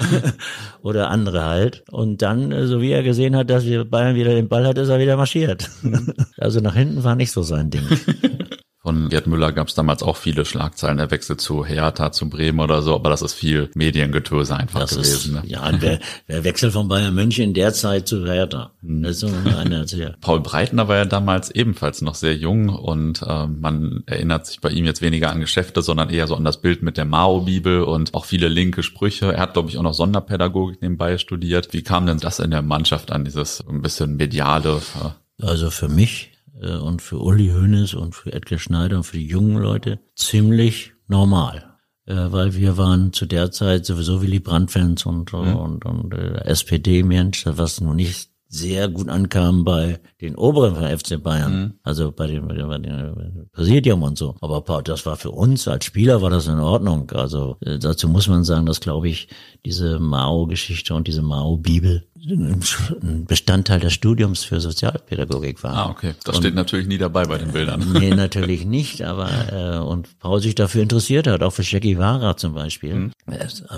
oder andere halt. Und dann, äh, so wie er gesehen hat, dass wir Bayern wieder den Ball hat, ist er wieder marschiert. Mhm. also nach hinten war nicht so sein Ding. Von Gerd Müller gab es damals auch viele Schlagzeilen, der Wechsel zu Hertha, zu Bremen oder so, aber das ist viel Mediengetöse einfach das gewesen. Ist, ne? Ja, wer, wer Wechsel von Bayern München in der Zeit zu Hertha. Hm. Das ist so eine Paul Breitner war ja damals ebenfalls noch sehr jung und äh, man erinnert sich bei ihm jetzt weniger an Geschäfte, sondern eher so an das Bild mit der Mao-Bibel und auch viele linke Sprüche. Er hat, glaube ich, auch noch Sonderpädagogik nebenbei studiert. Wie kam denn das in der Mannschaft an, dieses ein bisschen mediale? Äh also für mich und für Uli Hoeneß und für Edgar Schneider und für die jungen Leute ziemlich normal. Äh, weil wir waren zu der Zeit sowieso Willy Brandt-Fans und, mhm. und, und äh, SPD-Mensch, was nun nicht sehr gut ankam bei den Oberen von FC Bayern, mhm. also bei dem, bei dem Präsidium und so. Aber das war für uns als Spieler war das in Ordnung. Also äh, dazu muss man sagen, dass glaube ich diese Mao-Geschichte und diese Mao-Bibel ein Bestandteil des Studiums für Sozialpädagogik war. Ah, okay. Das und, steht natürlich nie dabei bei den Bildern. Nee, natürlich nicht, aber äh, und Paul sich dafür interessiert hat, auch für Che Guevara zum Beispiel. Mhm.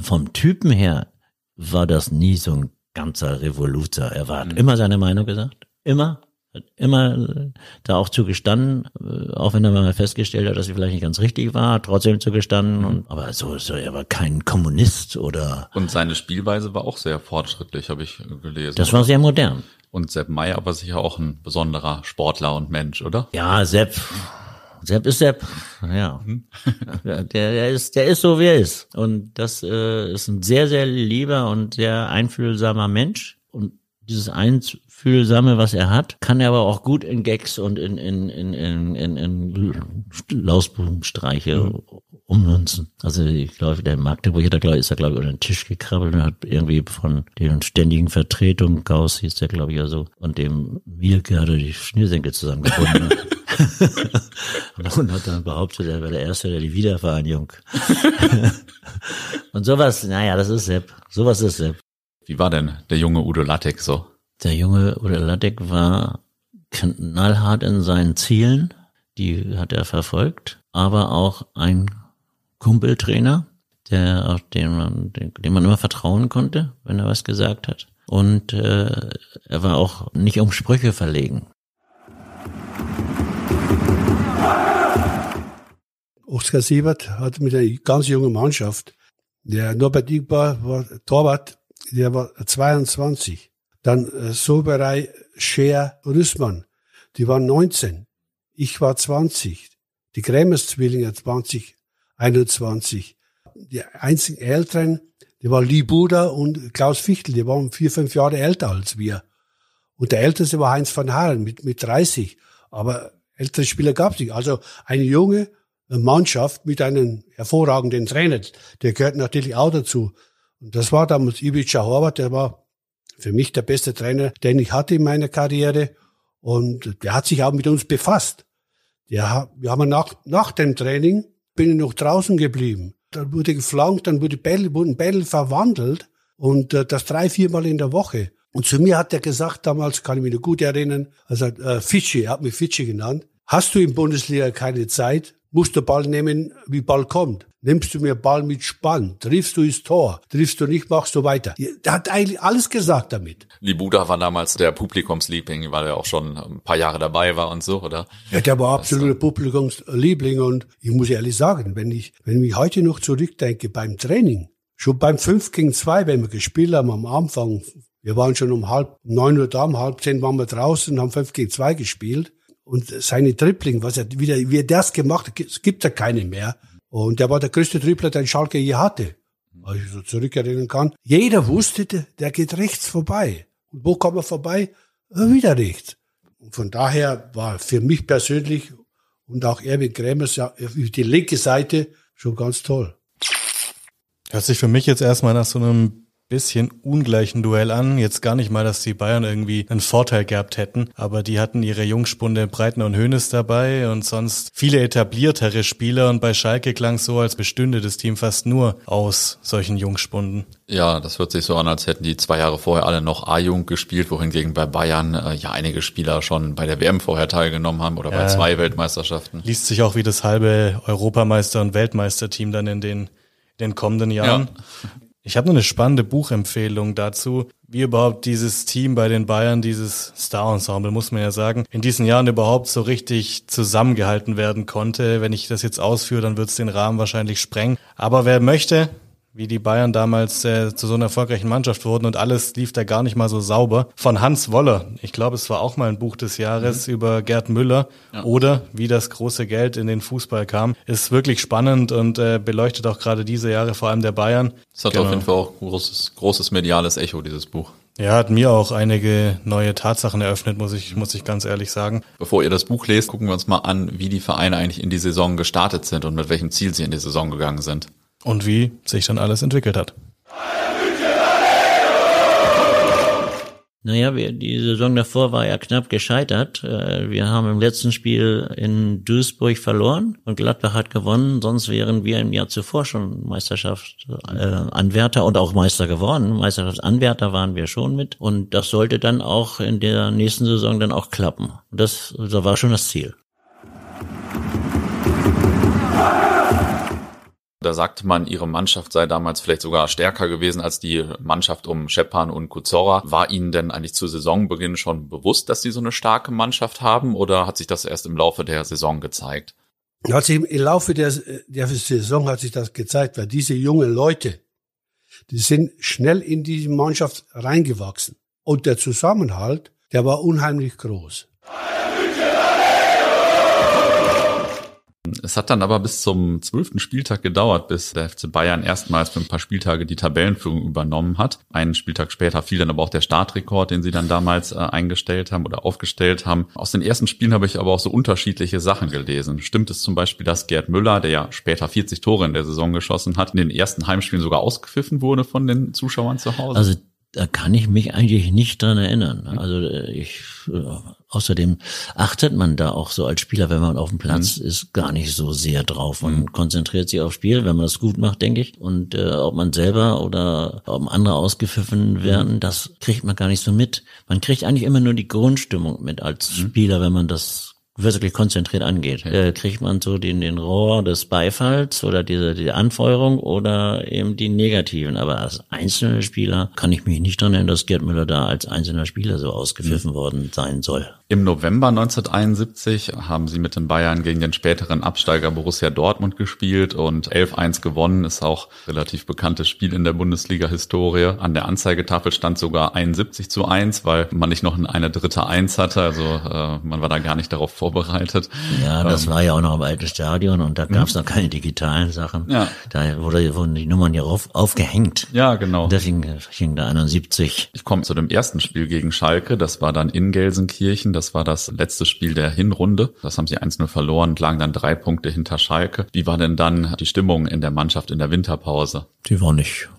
Vom Typen her war das nie so ein ganzer Revoluzer. Er war, mhm. immer seine Meinung gesagt. Immer. Hat immer äh, da auch zugestanden, äh, auch wenn er mal festgestellt hat, dass sie vielleicht nicht ganz richtig war, trotzdem zugestanden. Mhm. Und, aber so, so, er war kein Kommunist oder. Und seine Spielweise war auch sehr fortschrittlich, habe ich gelesen. Das war sehr modern. Und Sepp Meyer war sicher auch ein besonderer Sportler und Mensch, oder? Ja, Sepp Sepp ist Sepp, ja. Mhm. der, der ist, der ist so wie er ist. Und das äh, ist ein sehr, sehr lieber und sehr einfühlsamer Mensch. Und dieses Einfühlsame, was er hat, kann er aber auch gut in Gags und in, in, in, in, in, in Lausbubenstreiche mhm. ummünzen. Also ich glaube, der Magdeburg da glaube ist er, glaube ich, unter den Tisch gekrabbelt und hat irgendwie von den ständigen Vertretungen, Gauss hieß der, glaube ich, ja so, und dem Mielke hat er die Schnürsenkel zusammengebunden. und hat dann behauptet, er wäre der Erste, der die Wiedervereinigung. und sowas, naja, das ist Sepp. Sowas ist Sepp. Wie war denn der junge Udo Lattek so? Der junge Udo Lattek war knallhart in seinen Zielen, die hat er verfolgt, aber auch ein Kumpeltrainer, der auf den man, dem man immer vertrauen konnte, wenn er was gesagt hat. Und äh, er war auch nicht um Sprüche verlegen. Oskar Siebert hat mit einer ganz jungen Mannschaft, der Norbert Igbar war Torwart, der war 22. Dann äh, Soberei, Scher, Rüssmann, die waren 19. Ich war 20. Die Krämers-Zwillinge 20, 21. Die einzigen Älteren, die waren Lee Buda und Klaus Fichtel, die waren vier, fünf Jahre älter als wir. Und der Älteste war Heinz van Haaren mit, mit 30. Aber ältere Spieler gab es nicht. Also ein Junge Mannschaft mit einem hervorragenden Trainer. Der gehört natürlich auch dazu. Und das war damals Ivica Horvath, der war für mich der beste Trainer, den ich hatte in meiner Karriere. Und der hat sich auch mit uns befasst. Ja, wir haben nach, nach dem Training bin ich noch draußen geblieben. Dann wurde geflankt, dann wurde Bälle, wurden Bälle verwandelt und äh, das drei, viermal in der Woche. Und zu mir hat er gesagt, damals kann ich mich noch gut erinnern, also äh, Fidschi, er hat mich Fidschi genannt. Hast du in Bundesliga keine Zeit? Musst du Ball nehmen, wie Ball kommt. Nimmst du mir Ball mit Spann, triffst du ins Tor, triffst du nicht, machst du weiter. Der hat eigentlich alles gesagt damit. Libuda war damals der Publikumsliebling, weil er auch schon ein paar Jahre dabei war und so, oder? Ja, der war absoluter Publikumsliebling und ich muss ehrlich sagen, wenn ich, wenn ich heute noch zurückdenke beim Training, schon beim 5 gegen 2, wenn wir gespielt haben am Anfang, wir waren schon um halb, neun Uhr da, um halb zehn waren wir draußen, haben 5 gegen 2 gespielt und seine Tripling, was er wieder, wie er das gemacht hat, es gibt ja keine mehr. Und der war der größte Tripler, den Schalke je hatte. Weil ich so zurückerinnern kann. Jeder wusste, der geht rechts vorbei. Und wo kommt er vorbei? Wieder rechts. Und von daher war für mich persönlich und auch Erwin Krämers ja, die linke Seite schon ganz toll. Hört sich für mich jetzt erstmal nach so einem bisschen ungleichen Duell an. Jetzt gar nicht mal, dass die Bayern irgendwie einen Vorteil gehabt hätten, aber die hatten ihre Jungspunde Breitner und Hönes dabei und sonst viele etabliertere Spieler und bei Schalke klang es so, als bestünde das Team fast nur aus solchen Jungspunden. Ja, das hört sich so an, als hätten die zwei Jahre vorher alle noch A-Jung gespielt, wohingegen bei Bayern äh, ja einige Spieler schon bei der WM vorher teilgenommen haben oder bei zwei Weltmeisterschaften. Liest sich auch wie das halbe Europameister- und Weltmeisterteam dann in den den kommenden Jahren. Ja. Ich habe noch eine spannende Buchempfehlung dazu, wie überhaupt dieses Team bei den Bayern, dieses Star-Ensemble, muss man ja sagen, in diesen Jahren überhaupt so richtig zusammengehalten werden konnte. Wenn ich das jetzt ausführe, dann wird es den Rahmen wahrscheinlich sprengen. Aber wer möchte, wie die Bayern damals äh, zu so einer erfolgreichen Mannschaft wurden und alles lief da gar nicht mal so sauber. Von Hans Woller, ich glaube, es war auch mal ein Buch des Jahres mhm. über Gerd Müller ja. oder wie das große Geld in den Fußball kam. Ist wirklich spannend und äh, beleuchtet auch gerade diese Jahre, vor allem der Bayern. Es hat genau. auf jeden Fall auch großes, großes mediales Echo, dieses Buch. Ja, hat mir auch einige neue Tatsachen eröffnet, muss ich, muss ich ganz ehrlich sagen. Bevor ihr das Buch lest, gucken wir uns mal an, wie die Vereine eigentlich in die Saison gestartet sind und mit welchem Ziel sie in die Saison gegangen sind und wie sich dann alles entwickelt hat. Naja, wir, die Saison davor war ja knapp gescheitert. Äh, wir haben im letzten Spiel in Duisburg verloren und Gladbach hat gewonnen. Sonst wären wir im Jahr zuvor schon Meisterschaft äh, und auch Meister geworden. Meisterschaftsanwärter waren wir schon mit. Und das sollte dann auch in der nächsten Saison dann auch klappen. Das, das war schon das Ziel. Da sagte man, ihre Mannschaft sei damals vielleicht sogar stärker gewesen als die Mannschaft um Schepan und Kuzora. War Ihnen denn eigentlich zu Saisonbeginn schon bewusst, dass Sie so eine starke Mannschaft haben oder hat sich das erst im Laufe der Saison gezeigt? Hat sich im Laufe der, der Saison hat sich das gezeigt, weil diese jungen Leute, die sind schnell in diese Mannschaft reingewachsen. Und der Zusammenhalt, der war unheimlich groß. Es hat dann aber bis zum zwölften Spieltag gedauert, bis der FC Bayern erstmals für ein paar Spieltage die Tabellenführung übernommen hat. Einen Spieltag später fiel dann aber auch der Startrekord, den sie dann damals äh, eingestellt haben oder aufgestellt haben. Aus den ersten Spielen habe ich aber auch so unterschiedliche Sachen gelesen. Stimmt es zum Beispiel, dass Gerd Müller, der ja später 40 Tore in der Saison geschossen hat, in den ersten Heimspielen sogar ausgepfiffen wurde von den Zuschauern zu Hause? Also da kann ich mich eigentlich nicht dran erinnern. Also äh, ich äh, außerdem achtet man da auch so als Spieler, wenn man auf dem Platz mhm. ist, gar nicht so sehr drauf. Man mhm. konzentriert sich aufs Spiel, wenn man das gut macht, denke ich. Und äh, ob man selber oder ob andere ausgepfiffen mhm. werden, mhm. das kriegt man gar nicht so mit. Man kriegt eigentlich immer nur die Grundstimmung mit als mhm. Spieler, wenn man das wirklich konzentriert angeht. Äh, kriegt man so den, den Rohr des Beifalls oder diese, die Anfeuerung oder eben die negativen. Aber als einzelner Spieler kann ich mich nicht daran erinnern, dass Gerd Müller da als einzelner Spieler so ausgepfiffen mhm. worden sein soll. Im November 1971 haben sie mit den Bayern gegen den späteren Absteiger Borussia Dortmund gespielt und 11-1 gewonnen. Ist auch relativ bekanntes Spiel in der Bundesliga-Historie. An der Anzeigetafel stand sogar 71 zu 1, weil man nicht noch eine dritte Eins hatte. Also äh, man war da gar nicht darauf vorbereitet. Ja, das ähm, war ja auch noch im alten Stadion und da gab es mhm. noch keine digitalen Sachen. Ja. Da wurde, wurden die Nummern ja auf, aufgehängt. Ja, genau. Deswegen hing da 71. Ich komme zu dem ersten Spiel gegen Schalke. Das war dann in Gelsenkirchen. Das Das war das letzte Spiel der Hinrunde. Das haben sie 1-0 verloren und lagen dann drei Punkte hinter Schalke. Wie war denn dann die Stimmung in der Mannschaft in der Winterpause? Die war nicht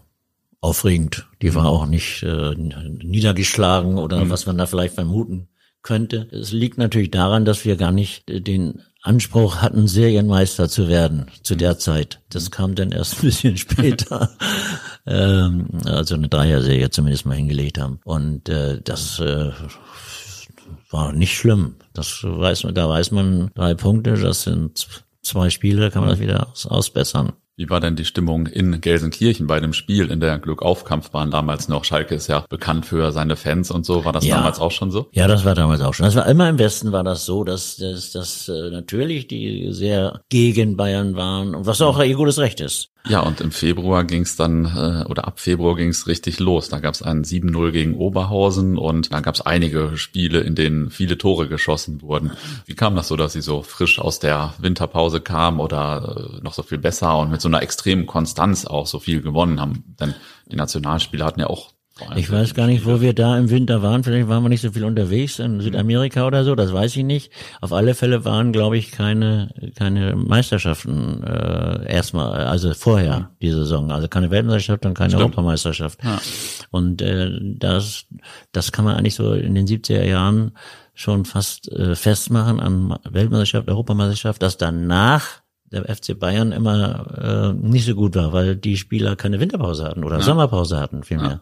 aufregend. Die war auch nicht äh, niedergeschlagen oder mhm. was man da vielleicht vermuten könnte. Es liegt natürlich daran, dass wir gar nicht den Anspruch hatten, Serienmeister zu werden zu der mhm. Zeit. Das kam dann erst ein bisschen später. ähm, also eine Dreier-Serie zumindest mal hingelegt haben. Und äh, das äh, war nicht schlimm. Das weiß man, da weiß man drei Punkte, das sind zwei Spiele, kann man das wieder ausbessern. Wie war denn die Stimmung in Gelsenkirchen bei dem Spiel in der Glückaufkampfbahn damals noch? Schalke ist ja bekannt für seine Fans und so. War das ja. damals auch schon so? Ja, das war damals auch schon. Das war immer im Westen war das so, dass, dass, dass äh, natürlich die sehr gegen Bayern waren, was auch ihr gutes Recht ist. Ja, und im Februar ging es dann, äh, oder ab Februar ging es richtig los. Da gab es ein 7-0 gegen Oberhausen und dann gab es einige Spiele, in denen viele Tore geschossen wurden. Wie kam das so, dass sie so frisch aus der Winterpause kamen oder äh, noch so viel besser und mit so einer extremen Konstanz auch so viel gewonnen haben? Denn die Nationalspieler hatten ja auch ich weiß gar nicht, wo wir da im Winter waren. Vielleicht waren wir nicht so viel unterwegs in Südamerika oder so. Das weiß ich nicht. Auf alle Fälle waren, glaube ich, keine keine Meisterschaften äh, erstmal, also vorher die Saison. Also keine Weltmeisterschaft und keine Stimmt. Europameisterschaft. Ja. Und äh, das das kann man eigentlich so in den 70er Jahren schon fast äh, festmachen an Weltmeisterschaft, Europameisterschaft, dass danach der FC Bayern immer äh, nicht so gut war, weil die Spieler keine Winterpause hatten oder ja. Sommerpause hatten vielmehr. Ja.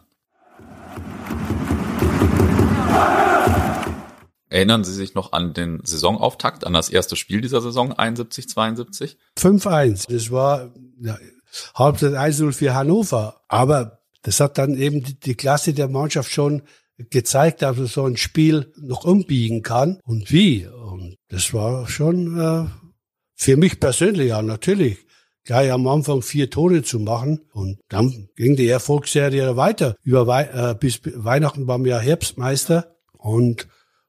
Erinnern Sie sich noch an den Saisonauftakt, an das erste Spiel dieser Saison 71, 72? 5-1. Das war ja, Halbzeit 1-0 für Hannover. Aber das hat dann eben die, die Klasse der Mannschaft schon gezeigt, dass man so ein Spiel noch umbiegen kann und wie. Und das war schon äh, für mich persönlich ja natürlich gleich am Anfang vier Tore zu machen. Und dann ging die Erfolgsserie weiter. Über Wei äh, bis Weihnachten waren wir Herbstmeister und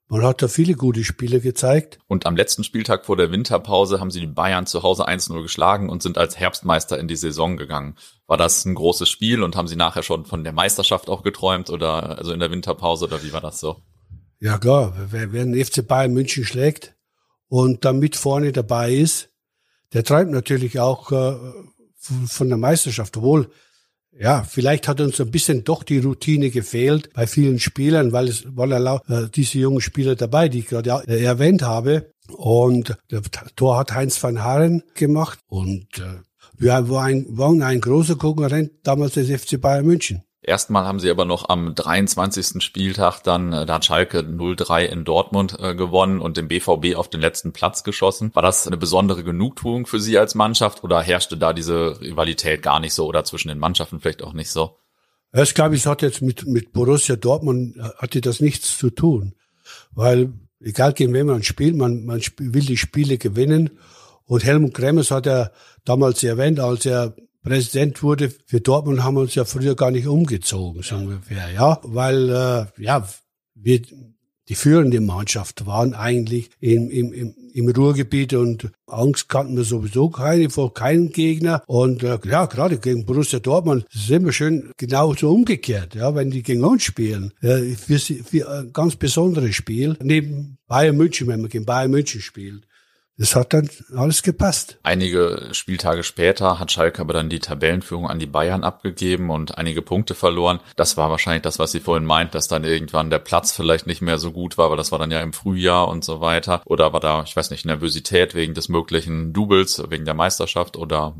man hat da viele gute Spiele gezeigt. Und am letzten Spieltag vor der Winterpause haben sie die Bayern zu Hause 1-0 geschlagen und sind als Herbstmeister in die Saison gegangen. War das ein großes Spiel und haben sie nachher schon von der Meisterschaft auch geträumt oder also in der Winterpause oder wie war das so? Ja klar, wer, wer den FC Bayern München schlägt und dann mit vorne dabei ist, der träumt natürlich auch äh, von der Meisterschaft. Obwohl, ja, vielleicht hat uns ein bisschen doch die Routine gefehlt bei vielen Spielern, weil es waren äh, diese jungen Spieler dabei, die ich gerade äh, erwähnt habe. Und der Tor hat Heinz van Haren gemacht und äh, wir waren, waren ein großer Konkurrent damals des FC Bayern München. Erstmal haben sie aber noch am 23. Spieltag dann, äh, da hat Schalke 0-3 in Dortmund äh, gewonnen und den BVB auf den letzten Platz geschossen. War das eine besondere Genugtuung für Sie als Mannschaft oder herrschte da diese Rivalität gar nicht so oder zwischen den Mannschaften vielleicht auch nicht so? Ich glaube, es hat jetzt mit, mit Borussia Dortmund äh, hatte das nichts zu tun. Weil, egal gegen wen man spielt, man, man will die Spiele gewinnen. Und Helmut Kremers hat er damals erwähnt, als er Präsident wurde für Dortmund, haben wir uns ja früher gar nicht umgezogen, so ungefähr, ja, weil äh, ja wir die führende Mannschaft waren eigentlich im, im, im, im Ruhrgebiet und Angst kannten wir sowieso keine vor keinem Gegner. Und äh, ja, gerade gegen Borussia Dortmund ist immer schön genauso umgekehrt, ja, wenn die gegen uns spielen. Äh, für, für ein ganz besonderes Spiel. Neben Bayern München, wenn man gegen Bayern München spielt. Das hat dann alles gepasst. Einige Spieltage später hat Schalke aber dann die Tabellenführung an die Bayern abgegeben und einige Punkte verloren. Das war wahrscheinlich das, was sie vorhin meint, dass dann irgendwann der Platz vielleicht nicht mehr so gut war, weil das war dann ja im Frühjahr und so weiter. Oder war da, ich weiß nicht, Nervosität wegen des möglichen Doubles, wegen der Meisterschaft oder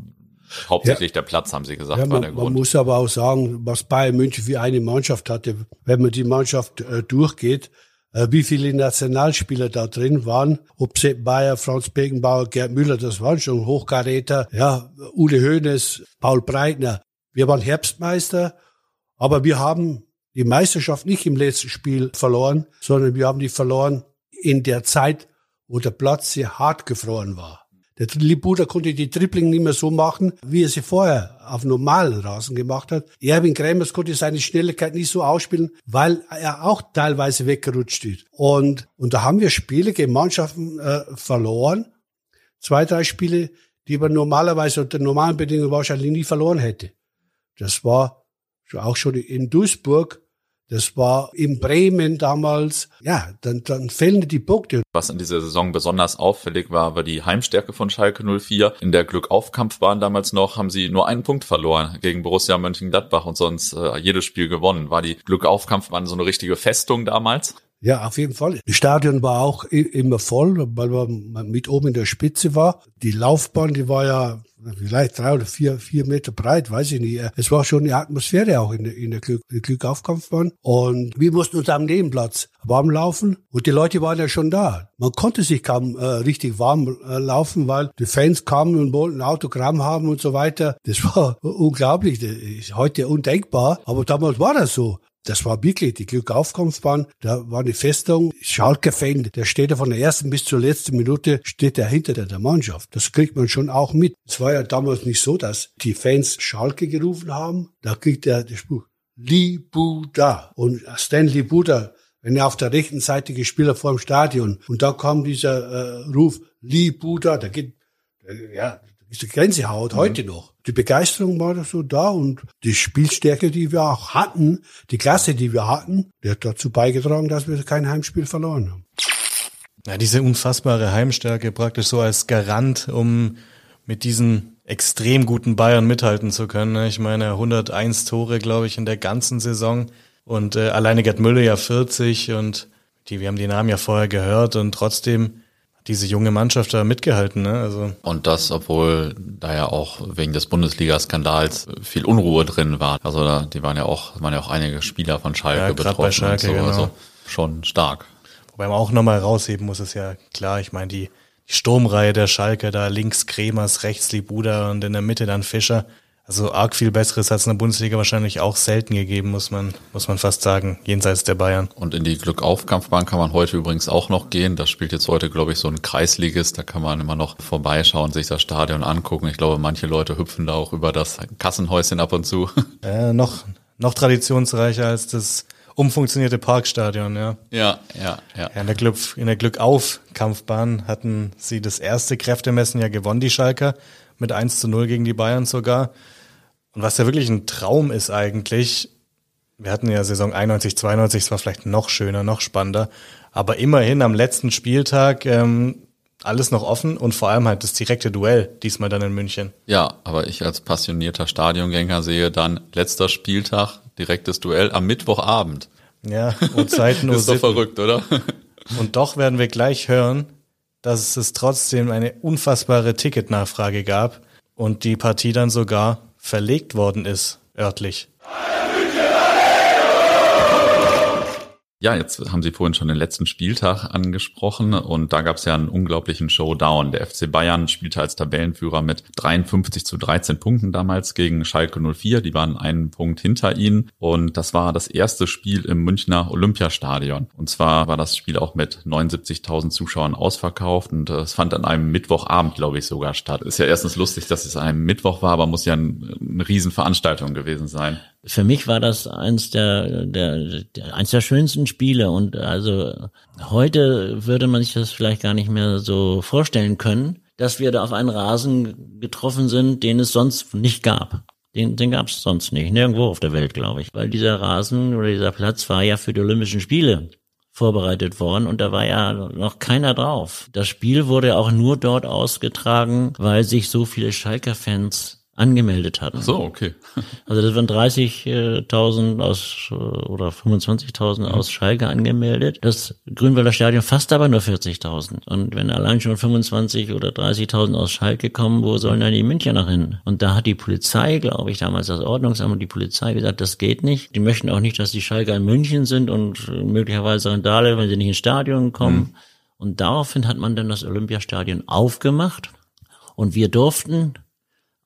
Hauptsächlich ja. der Platz, haben Sie gesagt, ja, man, war der Grund. Man muss aber auch sagen, was Bayern München für eine Mannschaft hatte. Wenn man die Mannschaft äh, durchgeht, wie viele Nationalspieler da drin waren. Ob Sepp Bayer, Franz Beckenbauer, Gerd Müller, das waren schon Hochkaräter. Ja, Ule Hoeneß, Paul Breitner. Wir waren Herbstmeister, aber wir haben die Meisterschaft nicht im letzten Spiel verloren, sondern wir haben die verloren in der Zeit, wo der Platz sehr hart gefroren war. Der Libuda konnte die Tripling nicht mehr so machen, wie er sie vorher auf normalen Rasen gemacht hat. Erwin Kremers konnte seine Schnelligkeit nicht so ausspielen, weil er auch teilweise weggerutscht ist. Und, und da haben wir Spiele gegen Mannschaften äh, verloren. Zwei, drei Spiele, die man normalerweise unter normalen Bedingungen wahrscheinlich nie verloren hätte. Das war auch schon in Duisburg Das war in Bremen damals. Ja, dann, dann fehlen die Punkte. Was in dieser Saison besonders auffällig war, war die Heimstärke von Schalke 04. In der Glückaufkampfbahn damals noch haben sie nur einen Punkt verloren gegen Borussia Mönchengladbach und sonst äh, jedes Spiel gewonnen. War die Glückaufkampfbahn so eine richtige Festung damals? Ja, auf jeden Fall. Das Stadion war auch immer voll, weil man mit oben in der Spitze war. Die Laufbahn, die war ja vielleicht drei oder vier, vier Meter breit, weiß ich nicht. Es war schon eine Atmosphäre auch in der, in der Glück, Glückaufkampfbahn. Und wir mussten uns am Nebenplatz warm laufen und die Leute waren ja schon da. Man konnte sich kaum äh, richtig warm äh, laufen, weil die Fans kamen und wollten Autogramm haben und so weiter. Das war unglaublich. Das ist heute undenkbar, aber damals war das so. Das war wirklich die Glückaufkampfbahn. Da war eine Festung. Schalke-Fan, der steht ja von der ersten bis zur letzten Minute, steht er hinter der Mannschaft. Das kriegt man schon auch mit. Es war ja damals nicht so, dass die Fans Schalke gerufen haben. Da kriegt er den Spruch, Libuda. Und Stanley Buda, wenn er auf der rechten Seite gespielt hat vor dem Stadion. Und da kam dieser äh, Ruf, Libuda, da geht, äh, ja, ist die Gänsehaut mhm. heute noch. Die Begeisterung war so da und die Spielstärke, die wir auch hatten, die Klasse, die wir hatten, die hat dazu beigetragen, dass wir kein Heimspiel verloren haben. Ja, diese unfassbare Heimstärke praktisch so als Garant, um mit diesen extrem guten Bayern mithalten zu können. Ne? Ich meine, 101 Tore, glaube ich, in der ganzen Saison und äh, alleine Gerd Müller ja 40 und die, wir haben die Namen ja vorher gehört und trotzdem diese junge Mannschaft da mitgehalten. Ne? Also und das, obwohl da ja auch wegen des Bundesliga-Skandals viel Unruhe drin war. Also da, die waren ja auch, waren ja auch einige Spieler von Schalke ja, betroffen. Bei Schalke, so. genau. Also schon stark. Wobei man auch nochmal rausheben muss, ist ja klar, ich meine, die, die Sturmreihe der Schalke, da links Kremers, rechts Libuda und in der Mitte dann Fischer. Also arg viel Besseres hat es in der Bundesliga wahrscheinlich auch selten gegeben, muss man, muss man fast sagen, jenseits der Bayern. Und in die Glückaufkampfbahn kann man heute übrigens auch noch gehen. Das spielt jetzt heute, glaube ich, so ein Kreisligist. Da kann man immer noch vorbeischauen, sich das Stadion angucken. Ich glaube, manche Leute hüpfen da auch über das Kassenhäuschen ab und zu. Äh, noch, noch traditionsreicher als das umfunktionierte Parkstadion, ja. Ja, ja, ja. ja in der Glück, in der Glückauf-Kampfbahn hatten sie das erste Kräftemessen ja gewonnen, die Schalker, mit 1 zu 0 gegen die Bayern sogar. Und was ja wirklich ein Traum ist eigentlich, wir hatten ja Saison 91, 92, es war vielleicht noch schöner, noch spannender, aber immerhin am letzten Spieltag ähm, alles noch offen und vor allem halt das direkte Duell, diesmal dann in München. Ja, aber ich als passionierter Stadiongänger sehe dann letzter Spieltag, direktes Duell am Mittwochabend. Ja, und Zeiten Ist doch verrückt, oder? Und doch werden wir gleich hören, dass es trotzdem eine unfassbare Ticketnachfrage gab und die Partie dann sogar verlegt worden ist, örtlich. Ja, jetzt haben Sie vorhin schon den letzten Spieltag angesprochen und da gab es ja einen unglaublichen Showdown. Der FC Bayern spielte als Tabellenführer mit 53 zu 13 Punkten damals gegen Schalke 04. Die waren einen Punkt hinter ihnen und das war das erste Spiel im Münchner Olympiastadion. Und zwar war das Spiel auch mit 79.000 Zuschauern ausverkauft und es fand an einem Mittwochabend, glaube ich, sogar statt. Ist ja erstens lustig, dass es an einem Mittwoch war, aber muss ja eine Riesenveranstaltung gewesen sein für mich war das eins der, der, der eins der schönsten Spiele und also heute würde man sich das vielleicht gar nicht mehr so vorstellen können, dass wir da auf einen Rasen getroffen sind, den es sonst nicht gab. Den, den gab es sonst nicht, nirgendwo auf der Welt, glaube ich. Weil dieser Rasen oder dieser Platz war ja für die Olympischen Spiele vorbereitet worden und da war ja noch keiner drauf. Das Spiel wurde auch nur dort ausgetragen, weil sich so viele Schalker-Fans angemeldet hatten. so, okay. Also das waren 30.000 aus oder 25.000 mhm. aus Schalke angemeldet. Das Grünwalder Stadion fast aber nur 40.000. Und wenn allein schon 25 oder 30.000 aus Schalke kommen, wo sollen dann die Münchner nach hin? Und da hat die Polizei, glaube ich, damals das Ordnungsamt und die Polizei gesagt, das geht nicht. Die möchten auch nicht, dass die Schalke in München sind und möglicherweise Randale, wenn sie nicht ins Stadion kommen. Mhm. Und daraufhin hat man dann das Olympiastadion aufgemacht. Und wir durften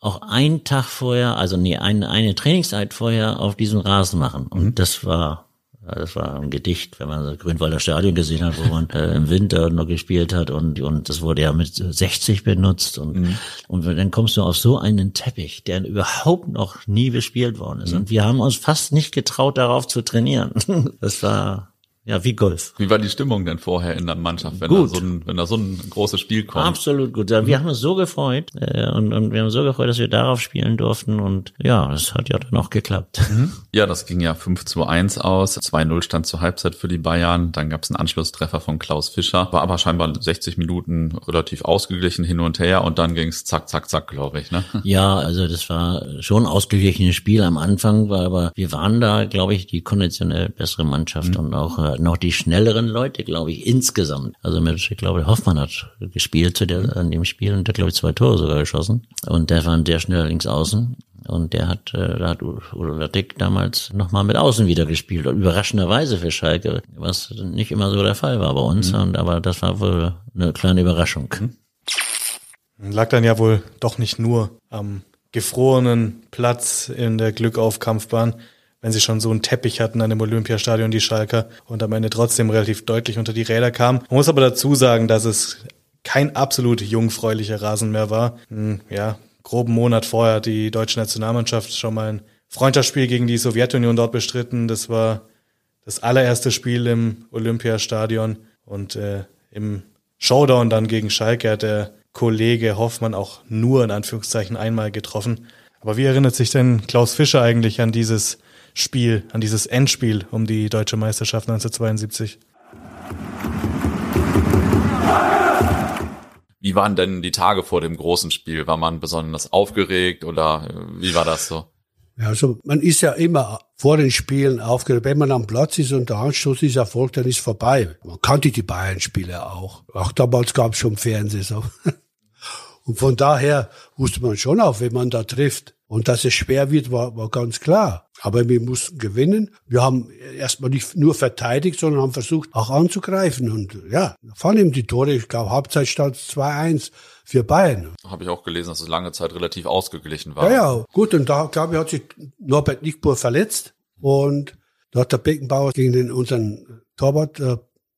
auch einen Tag vorher, also nee, eine, eine Trainingszeit vorher auf diesem Rasen machen. Und mhm. das war das war ein Gedicht, wenn man das Grünwalder Stadion gesehen hat, wo man äh, im Winter noch gespielt hat und, und das wurde ja mit 60 benutzt und, mhm. und dann kommst du auf so einen Teppich, der überhaupt noch nie bespielt worden ist. Mhm. Und wir haben uns fast nicht getraut, darauf zu trainieren. Das war Ja, wie Golf. Wie war die Stimmung denn vorher in der Mannschaft, wenn, gut. Da, so ein, wenn da so ein großes Spiel kommt? Absolut gut. Wir haben uns so gefreut äh, und, und wir haben so gefreut, dass wir darauf spielen durften und ja, das hat ja dann auch geklappt. Mhm. Ja, das ging ja 5 zu 1 aus. 2-0 stand zur Halbzeit für die Bayern. Dann gab es einen Anschlusstreffer von Klaus Fischer. War aber scheinbar 60 Minuten relativ ausgeglichen hin und her und dann ging es zack, zack, zack, glaube ich. Ne? Ja, also das war schon ein ausgeglichenes Spiel am Anfang, aber wir waren da, glaube ich, die konditionell bessere Mannschaft mhm. und auch noch die schnelleren Leute, glaube ich, insgesamt. Also mit, ich glaube, Hoffmann hat gespielt zu der, an dem Spiel und der, glaube ich, zwei Tore sogar geschossen. Und der war sehr schnell links außen. Und der hat, äh, da hat Udo Dick damals nochmal mit Außen wieder gespielt. Überraschenderweise für Schalke, was nicht immer so der Fall war bei uns. Mhm. Und, aber das war wohl eine kleine Überraschung. Mhm. Lag dann ja wohl doch nicht nur am gefrorenen Platz in der Glückaufkampfbahn, wenn sie schon so einen Teppich hatten an dem Olympiastadion, die Schalker, und am Ende trotzdem relativ deutlich unter die Räder kamen. Man muss aber dazu sagen, dass es kein absolut jungfräulicher Rasen mehr war. Hm, ja, groben Monat vorher hat die deutsche Nationalmannschaft schon mal ein Freundschaftsspiel gegen die Sowjetunion dort bestritten. Das war das allererste Spiel im Olympiastadion und äh, im Showdown dann gegen Schalke hat der Kollege Hoffmann auch nur in Anführungszeichen einmal getroffen. Aber wie erinnert sich denn Klaus Fischer eigentlich an dieses Spiel, an dieses Endspiel um die deutsche Meisterschaft 1972. Wie waren denn die Tage vor dem großen Spiel? War man besonders aufgeregt oder äh, wie war das so? Ja, also man ist ja immer vor den Spielen aufgeregt. Wenn man am Platz ist und der Anstoß ist erfolgt, dann ist vorbei. Man kannte die Bayern-Spiele auch. Auch damals gab es schon Fernsehen. So. Und von daher wusste man schon auch, wenn man da trifft. Und dass es schwer wird, war, war ganz klar. Aber wir mussten gewinnen. Wir haben erstmal nicht nur verteidigt, sondern haben versucht, auch anzugreifen. Und ja, fallen eben die Tore. Ich glaube, Halbzeit stand 2-1 für Bayern. Habe ich auch gelesen, dass es lange Zeit relativ ausgeglichen war. Ja, ja, gut. Und da, glaube ich, hat sich Norbert Nickbur verletzt. Und da hat der Beckenbauer gegen den, unseren Torwart, äh,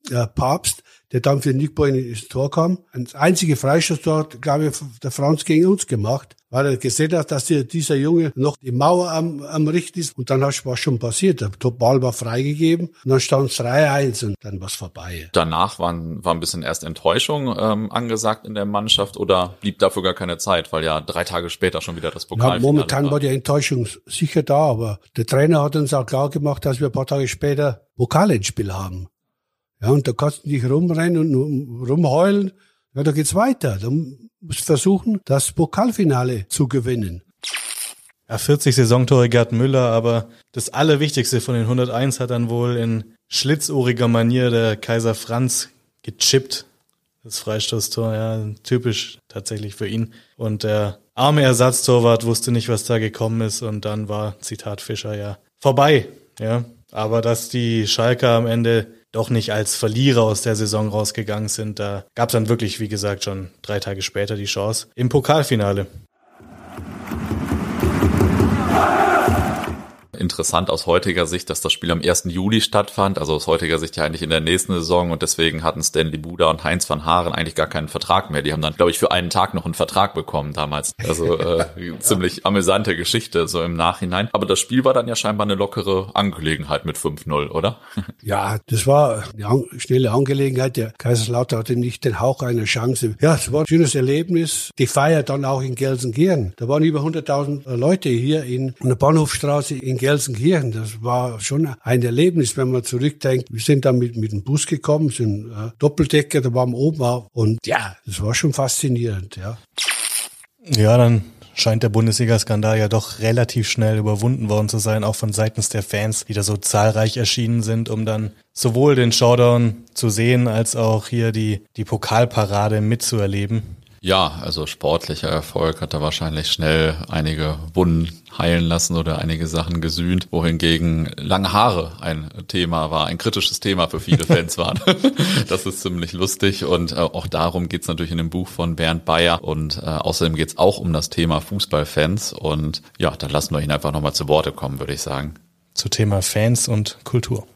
äh, Papst, der dann für Nickbur ins Tor kam. Das einzige Freistoßtor, glaube ich, der Franz gegen uns gemacht weil er gesehen hat, dass dieser Junge noch die Mauer am, am Richt ist. Und dann war schon passiert. Der Ball war freigegeben und dann stand es 3-1 und dann war es vorbei. Danach waren, war ein bisschen erst Enttäuschung ähm, angesagt in der Mannschaft oder blieb dafür gar keine Zeit, weil ja drei Tage später schon wieder das Pokal ja, Momentan war. war die Enttäuschung sicher da, aber der Trainer hat uns auch klar gemacht, dass wir ein paar Tage später Pokalendspiel haben. Ja, und da kannst du nicht rumrennen und rumheulen. Ja, da geht's weiter. Dann muss versuchen, das Pokalfinale zu gewinnen. Ja, 40 Saisontore Gerd Müller, aber das Allerwichtigste von den 101 hat dann wohl in schlitzohriger Manier der Kaiser Franz gechippt. Das Freistoßtor, ja, typisch tatsächlich für ihn. Und der arme Ersatztorwart wusste nicht, was da gekommen ist und dann war, Zitat Fischer, ja, vorbei, ja. Aber dass die Schalker am Ende doch nicht als Verlierer aus der Saison rausgegangen sind. Da gab es dann wirklich, wie gesagt, schon drei Tage später die Chance im Pokalfinale. Interessant aus heutiger Sicht, dass das Spiel am 1. Juli stattfand, also aus heutiger Sicht ja eigentlich in der nächsten Saison und deswegen hatten Stanley Buda und Heinz van Haaren eigentlich gar keinen Vertrag mehr. Die haben dann, glaube ich, für einen Tag noch einen Vertrag bekommen damals. Also äh, ziemlich amüsante Geschichte so im Nachhinein. Aber das Spiel war dann ja scheinbar eine lockere Angelegenheit mit 5-0, oder? Ja, das war eine schnelle Angelegenheit. Der Kaiserslautern hatte nicht den Hauch einer Chance. Ja, es war ein schönes Erlebnis. Die Feier dann auch in Gelsenkirchen. Da waren über 100.000 Leute hier in der Bahnhofstraße in Gelsenkirchen Gelsenkirchen. Das war schon ein Erlebnis, wenn man zurückdenkt. Wir sind dann mit, mit dem Bus gekommen, sind äh, Doppeldecker, da waren wir oben auf. Und ja, das war schon faszinierend, ja. Ja, dann scheint der Bundesliga-Skandal ja doch relativ schnell überwunden worden zu sein, auch von seitens der Fans, die da so zahlreich erschienen sind, um dann sowohl den Showdown zu sehen, als auch hier die, die Pokalparade mitzuerleben. Ja, also sportlicher Erfolg hat er wahrscheinlich schnell einige Wunden heilen lassen oder einige Sachen gesühnt, wohingegen lange Haare ein Thema war, ein kritisches Thema für viele Fans waren. das ist ziemlich lustig und äh, auch darum geht's natürlich in dem Buch von Bernd Bayer und äh, außerdem geht's auch um das Thema Fußballfans und ja, dann lassen wir ihn einfach nochmal zu Worte kommen, würde ich sagen. Zu Thema Fans und Kultur.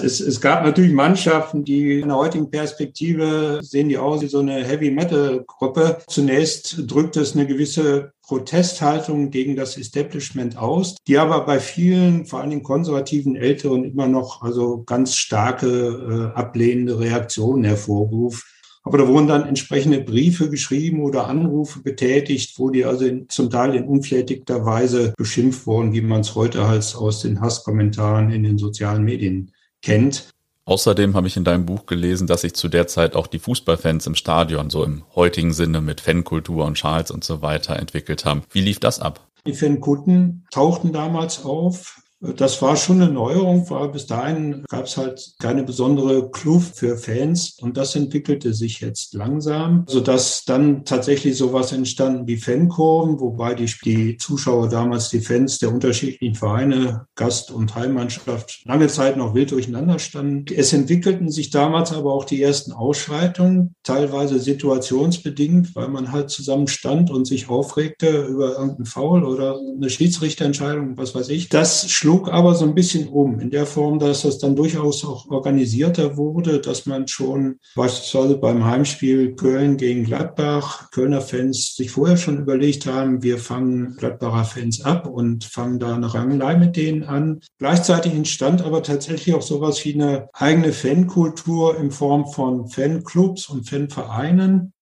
Es, es gab natürlich Mannschaften, die in der heutigen Perspektive sehen die aus wie so eine Heavy-Metal-Gruppe. Zunächst drückt es eine gewisse Protesthaltung gegen das Establishment aus, die aber bei vielen, vor allem konservativen Älteren, immer noch also ganz starke äh, ablehnende Reaktionen hervorruft. Aber da wurden dann entsprechende Briefe geschrieben oder Anrufe betätigt, wo die also in, zum Teil in unflätigter Weise beschimpft wurden, wie man es heute halt aus den Hasskommentaren in den sozialen Medien kennt. Außerdem habe ich in deinem Buch gelesen, dass sich zu der Zeit auch die Fußballfans im Stadion so im heutigen Sinne mit Fankultur und Schals und so weiter entwickelt haben. Wie lief das ab? Die Fankutten tauchten damals auf das war schon eine Neuerung, weil bis dahin gab es halt keine besondere Kluft für Fans und das entwickelte sich jetzt langsam, sodass dann tatsächlich sowas entstanden wie Fankurven, wobei die, die Zuschauer damals die Fans der unterschiedlichen Vereine, Gast- und Heimmannschaft, lange Zeit noch wild durcheinander standen. Es entwickelten sich damals aber auch die ersten Ausschreitungen, teilweise situationsbedingt, weil man halt zusammen stand und sich aufregte über irgendeinen Foul oder eine Schiedsrichterentscheidung, was weiß ich. Das schlug schlug aber so ein bisschen um, in der Form, dass das dann durchaus auch organisierter wurde, dass man schon beispielsweise beim Heimspiel Köln gegen Gladbach, Kölner Fans sich vorher schon überlegt haben, wir fangen Gladbacher Fans ab und fangen da eine Rangelei mit denen an. Gleichzeitig entstand aber tatsächlich auch sowas wie eine eigene Fankultur in Form von Fanclubs und Fanvereinen.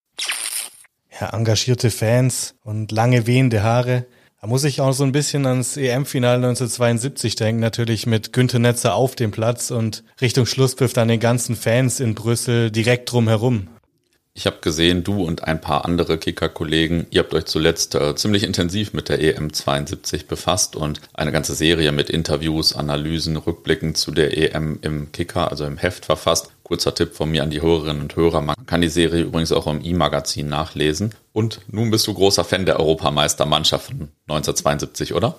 Ja, engagierte Fans und lange wehende Haare. Da muss ich auch so ein bisschen ans EM-Finale 1972 denken, natürlich mit Günter Netzer auf dem Platz und Richtung Schlusspfiff dann den ganzen Fans in Brüssel direkt drumherum. Ich habe gesehen, du und ein paar andere Kicker-Kollegen, ihr habt euch zuletzt äh, ziemlich intensiv mit der EM 72 befasst und eine ganze Serie mit Interviews, Analysen, Rückblicken zu der EM im Kicker, also im Heft verfasst. Kurzer Tipp von mir an die Hörerinnen und Hörer. Man kann die Serie übrigens auch im E-Magazin nachlesen. Und nun bist du großer Fan der Europameistermannschaft von 1972, oder?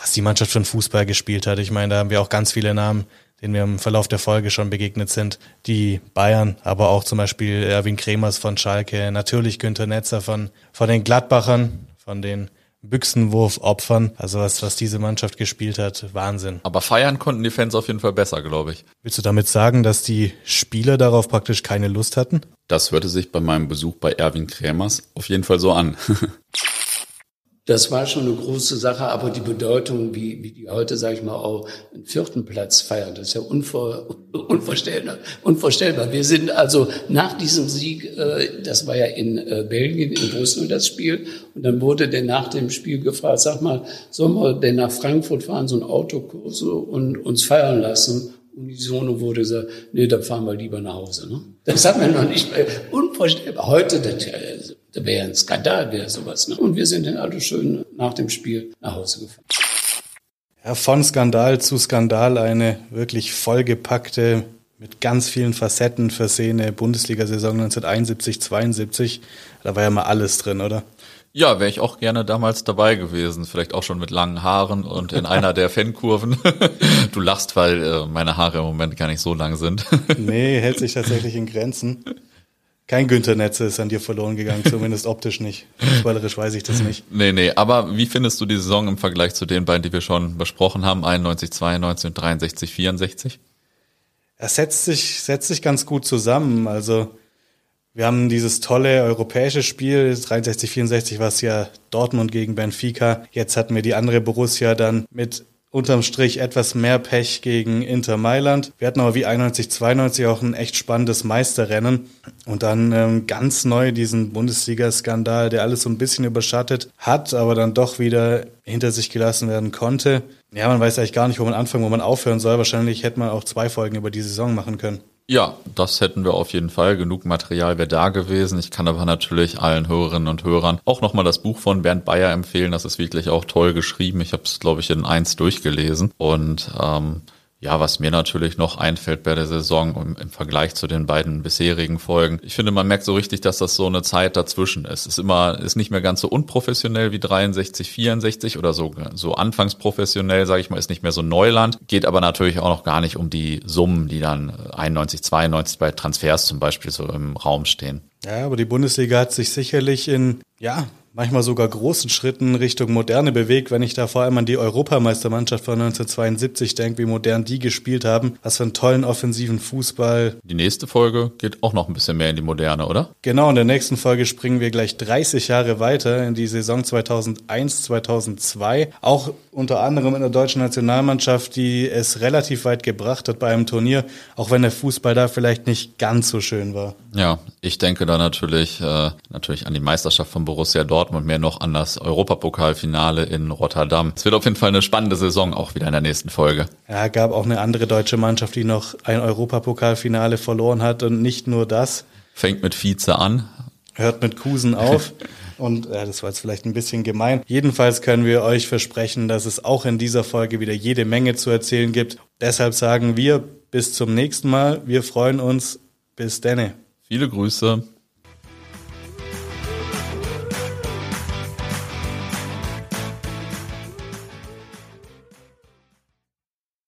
Was die Mannschaft von Fußball gespielt hat. Ich meine, da haben wir auch ganz viele Namen denen wir im Verlauf der Folge schon begegnet sind. Die Bayern, aber auch zum Beispiel Erwin Kremers von Schalke, natürlich Günter Netzer von, von den Gladbachern, von den Büchsenwurf-Opfern. Also was, was diese Mannschaft gespielt hat, Wahnsinn. Aber feiern konnten die Fans auf jeden Fall besser, glaube ich. Willst du damit sagen, dass die Spieler darauf praktisch keine Lust hatten? Das hörte sich bei meinem Besuch bei Erwin Kremers auf jeden Fall so an. Das war schon eine große Sache, aber die Bedeutung, wie, wie die heute, sage ich mal, auch einen vierten Platz feiern, das ist ja unvor, unvorstellbar, unvorstellbar. Wir sind also nach diesem Sieg, äh, das war ja in äh, Belgien, in Brüssel das Spiel, und dann wurde der nach dem Spiel gefragt, sag mal, sollen wir denn nach Frankfurt fahren, so ein Autokurs und uns feiern lassen? Unisono wurde gesagt, nee, da fahren wir lieber nach Hause. Ne? Das hat man noch nicht mehr. Unvorstellbar. Heute, das, das wäre ein Skandal, wäre sowas. Ne? Und wir sind dann alle schön nach dem Spiel nach Hause gefahren. Ja, von Skandal zu Skandal eine wirklich vollgepackte, mit ganz vielen Facetten versehene Bundesliga-Saison 1971, 72. Da war ja mal alles drin, oder? Ja, wäre ich auch gerne damals dabei gewesen. Vielleicht auch schon mit langen Haaren und in einer der Fankurven. Du lachst, weil äh, meine Haare im Moment gar nicht so lang sind. Nee, hält sich tatsächlich in Grenzen. Kein Günther Netze ist an dir verloren gegangen, zumindest optisch nicht. Fußballerisch weiß ich das nicht. Nee, nee, aber wie findest du die Saison im Vergleich zu den beiden, die wir schon besprochen haben, 91, 92 und 63, 64? Er setzt sich, setzt sich ganz gut zusammen. Also wir haben dieses tolle europäische Spiel, 63, 64 war es ja Dortmund gegen Benfica. Jetzt hatten wir die andere Borussia dann mit unterm Strich etwas mehr Pech gegen Inter Mailand. Wir hatten aber wie 91, 92 auch ein echt spannendes Meisterrennen. Und dann ähm, ganz neu diesen Bundesliga-Skandal, der alles so ein bisschen überschattet hat, aber dann doch wieder hinter sich gelassen werden konnte. Ja, man weiß eigentlich gar nicht, wo man anfangen, wo man aufhören soll. Wahrscheinlich hätte man auch zwei Folgen über die Saison machen können. Ja, das hätten wir auf jeden Fall. Genug Material wäre da gewesen. Ich kann aber natürlich allen Hörerinnen und Hörern auch nochmal das Buch von Bernd Bayer empfehlen. Das ist wirklich auch toll geschrieben. Ich habe es, glaube ich, in eins durchgelesen. Und ähm, ja, was mir natürlich noch einfällt bei der Saison im, Vergleich zu den beiden bisherigen Folgen. Ich finde, man merkt so richtig, dass das so eine Zeit dazwischen ist. Ist immer, ist nicht mehr ganz so unprofessionell wie 63, 64 oder so, so anfangs professionell, sage ich mal, ist nicht mehr so Neuland. Geht aber natürlich auch noch gar nicht um die Summen, die dann 91, 92 bei Transfers zum Beispiel so im Raum stehen. Ja, aber die Bundesliga hat sich sicherlich in, ja, manchmal sogar großen Schritten Richtung Moderne bewegt, wenn ich da vor allem an die Europameistermannschaft von 1972 denke, wie modern die gespielt haben. Was für einen tollen offensiven Fußball. Die nächste Folge geht auch noch ein bisschen mehr in die Moderne, oder? Genau, in der nächsten Folge springen wir gleich 30 Jahre weiter in die Saison 2001, 2002. Auch unter anderem in der deutschen Nationalmannschaft, die es relativ weit gebracht hat bei einem Turnier, auch wenn der Fußball da vielleicht nicht ganz so schön war. Ja, ich denke da natürlich, äh, natürlich an die Meisterschaft von Borussia Dortmund, mehr noch an das Europapokalfinale in Rotterdam. Es wird auf jeden Fall eine spannende Saison auch wieder in der nächsten Folge. Ja, gab auch eine andere deutsche Mannschaft, die noch ein Europapokalfinale verloren hat und nicht nur das. Fängt mit Vize an. Hört mit Kusen auf. Und äh, das war jetzt vielleicht ein bisschen gemein. Jedenfalls können wir euch versprechen, dass es auch in dieser Folge wieder jede Menge zu erzählen gibt. Deshalb sagen wir bis zum nächsten Mal. Wir freuen uns. Bis denne. Viele Grüße.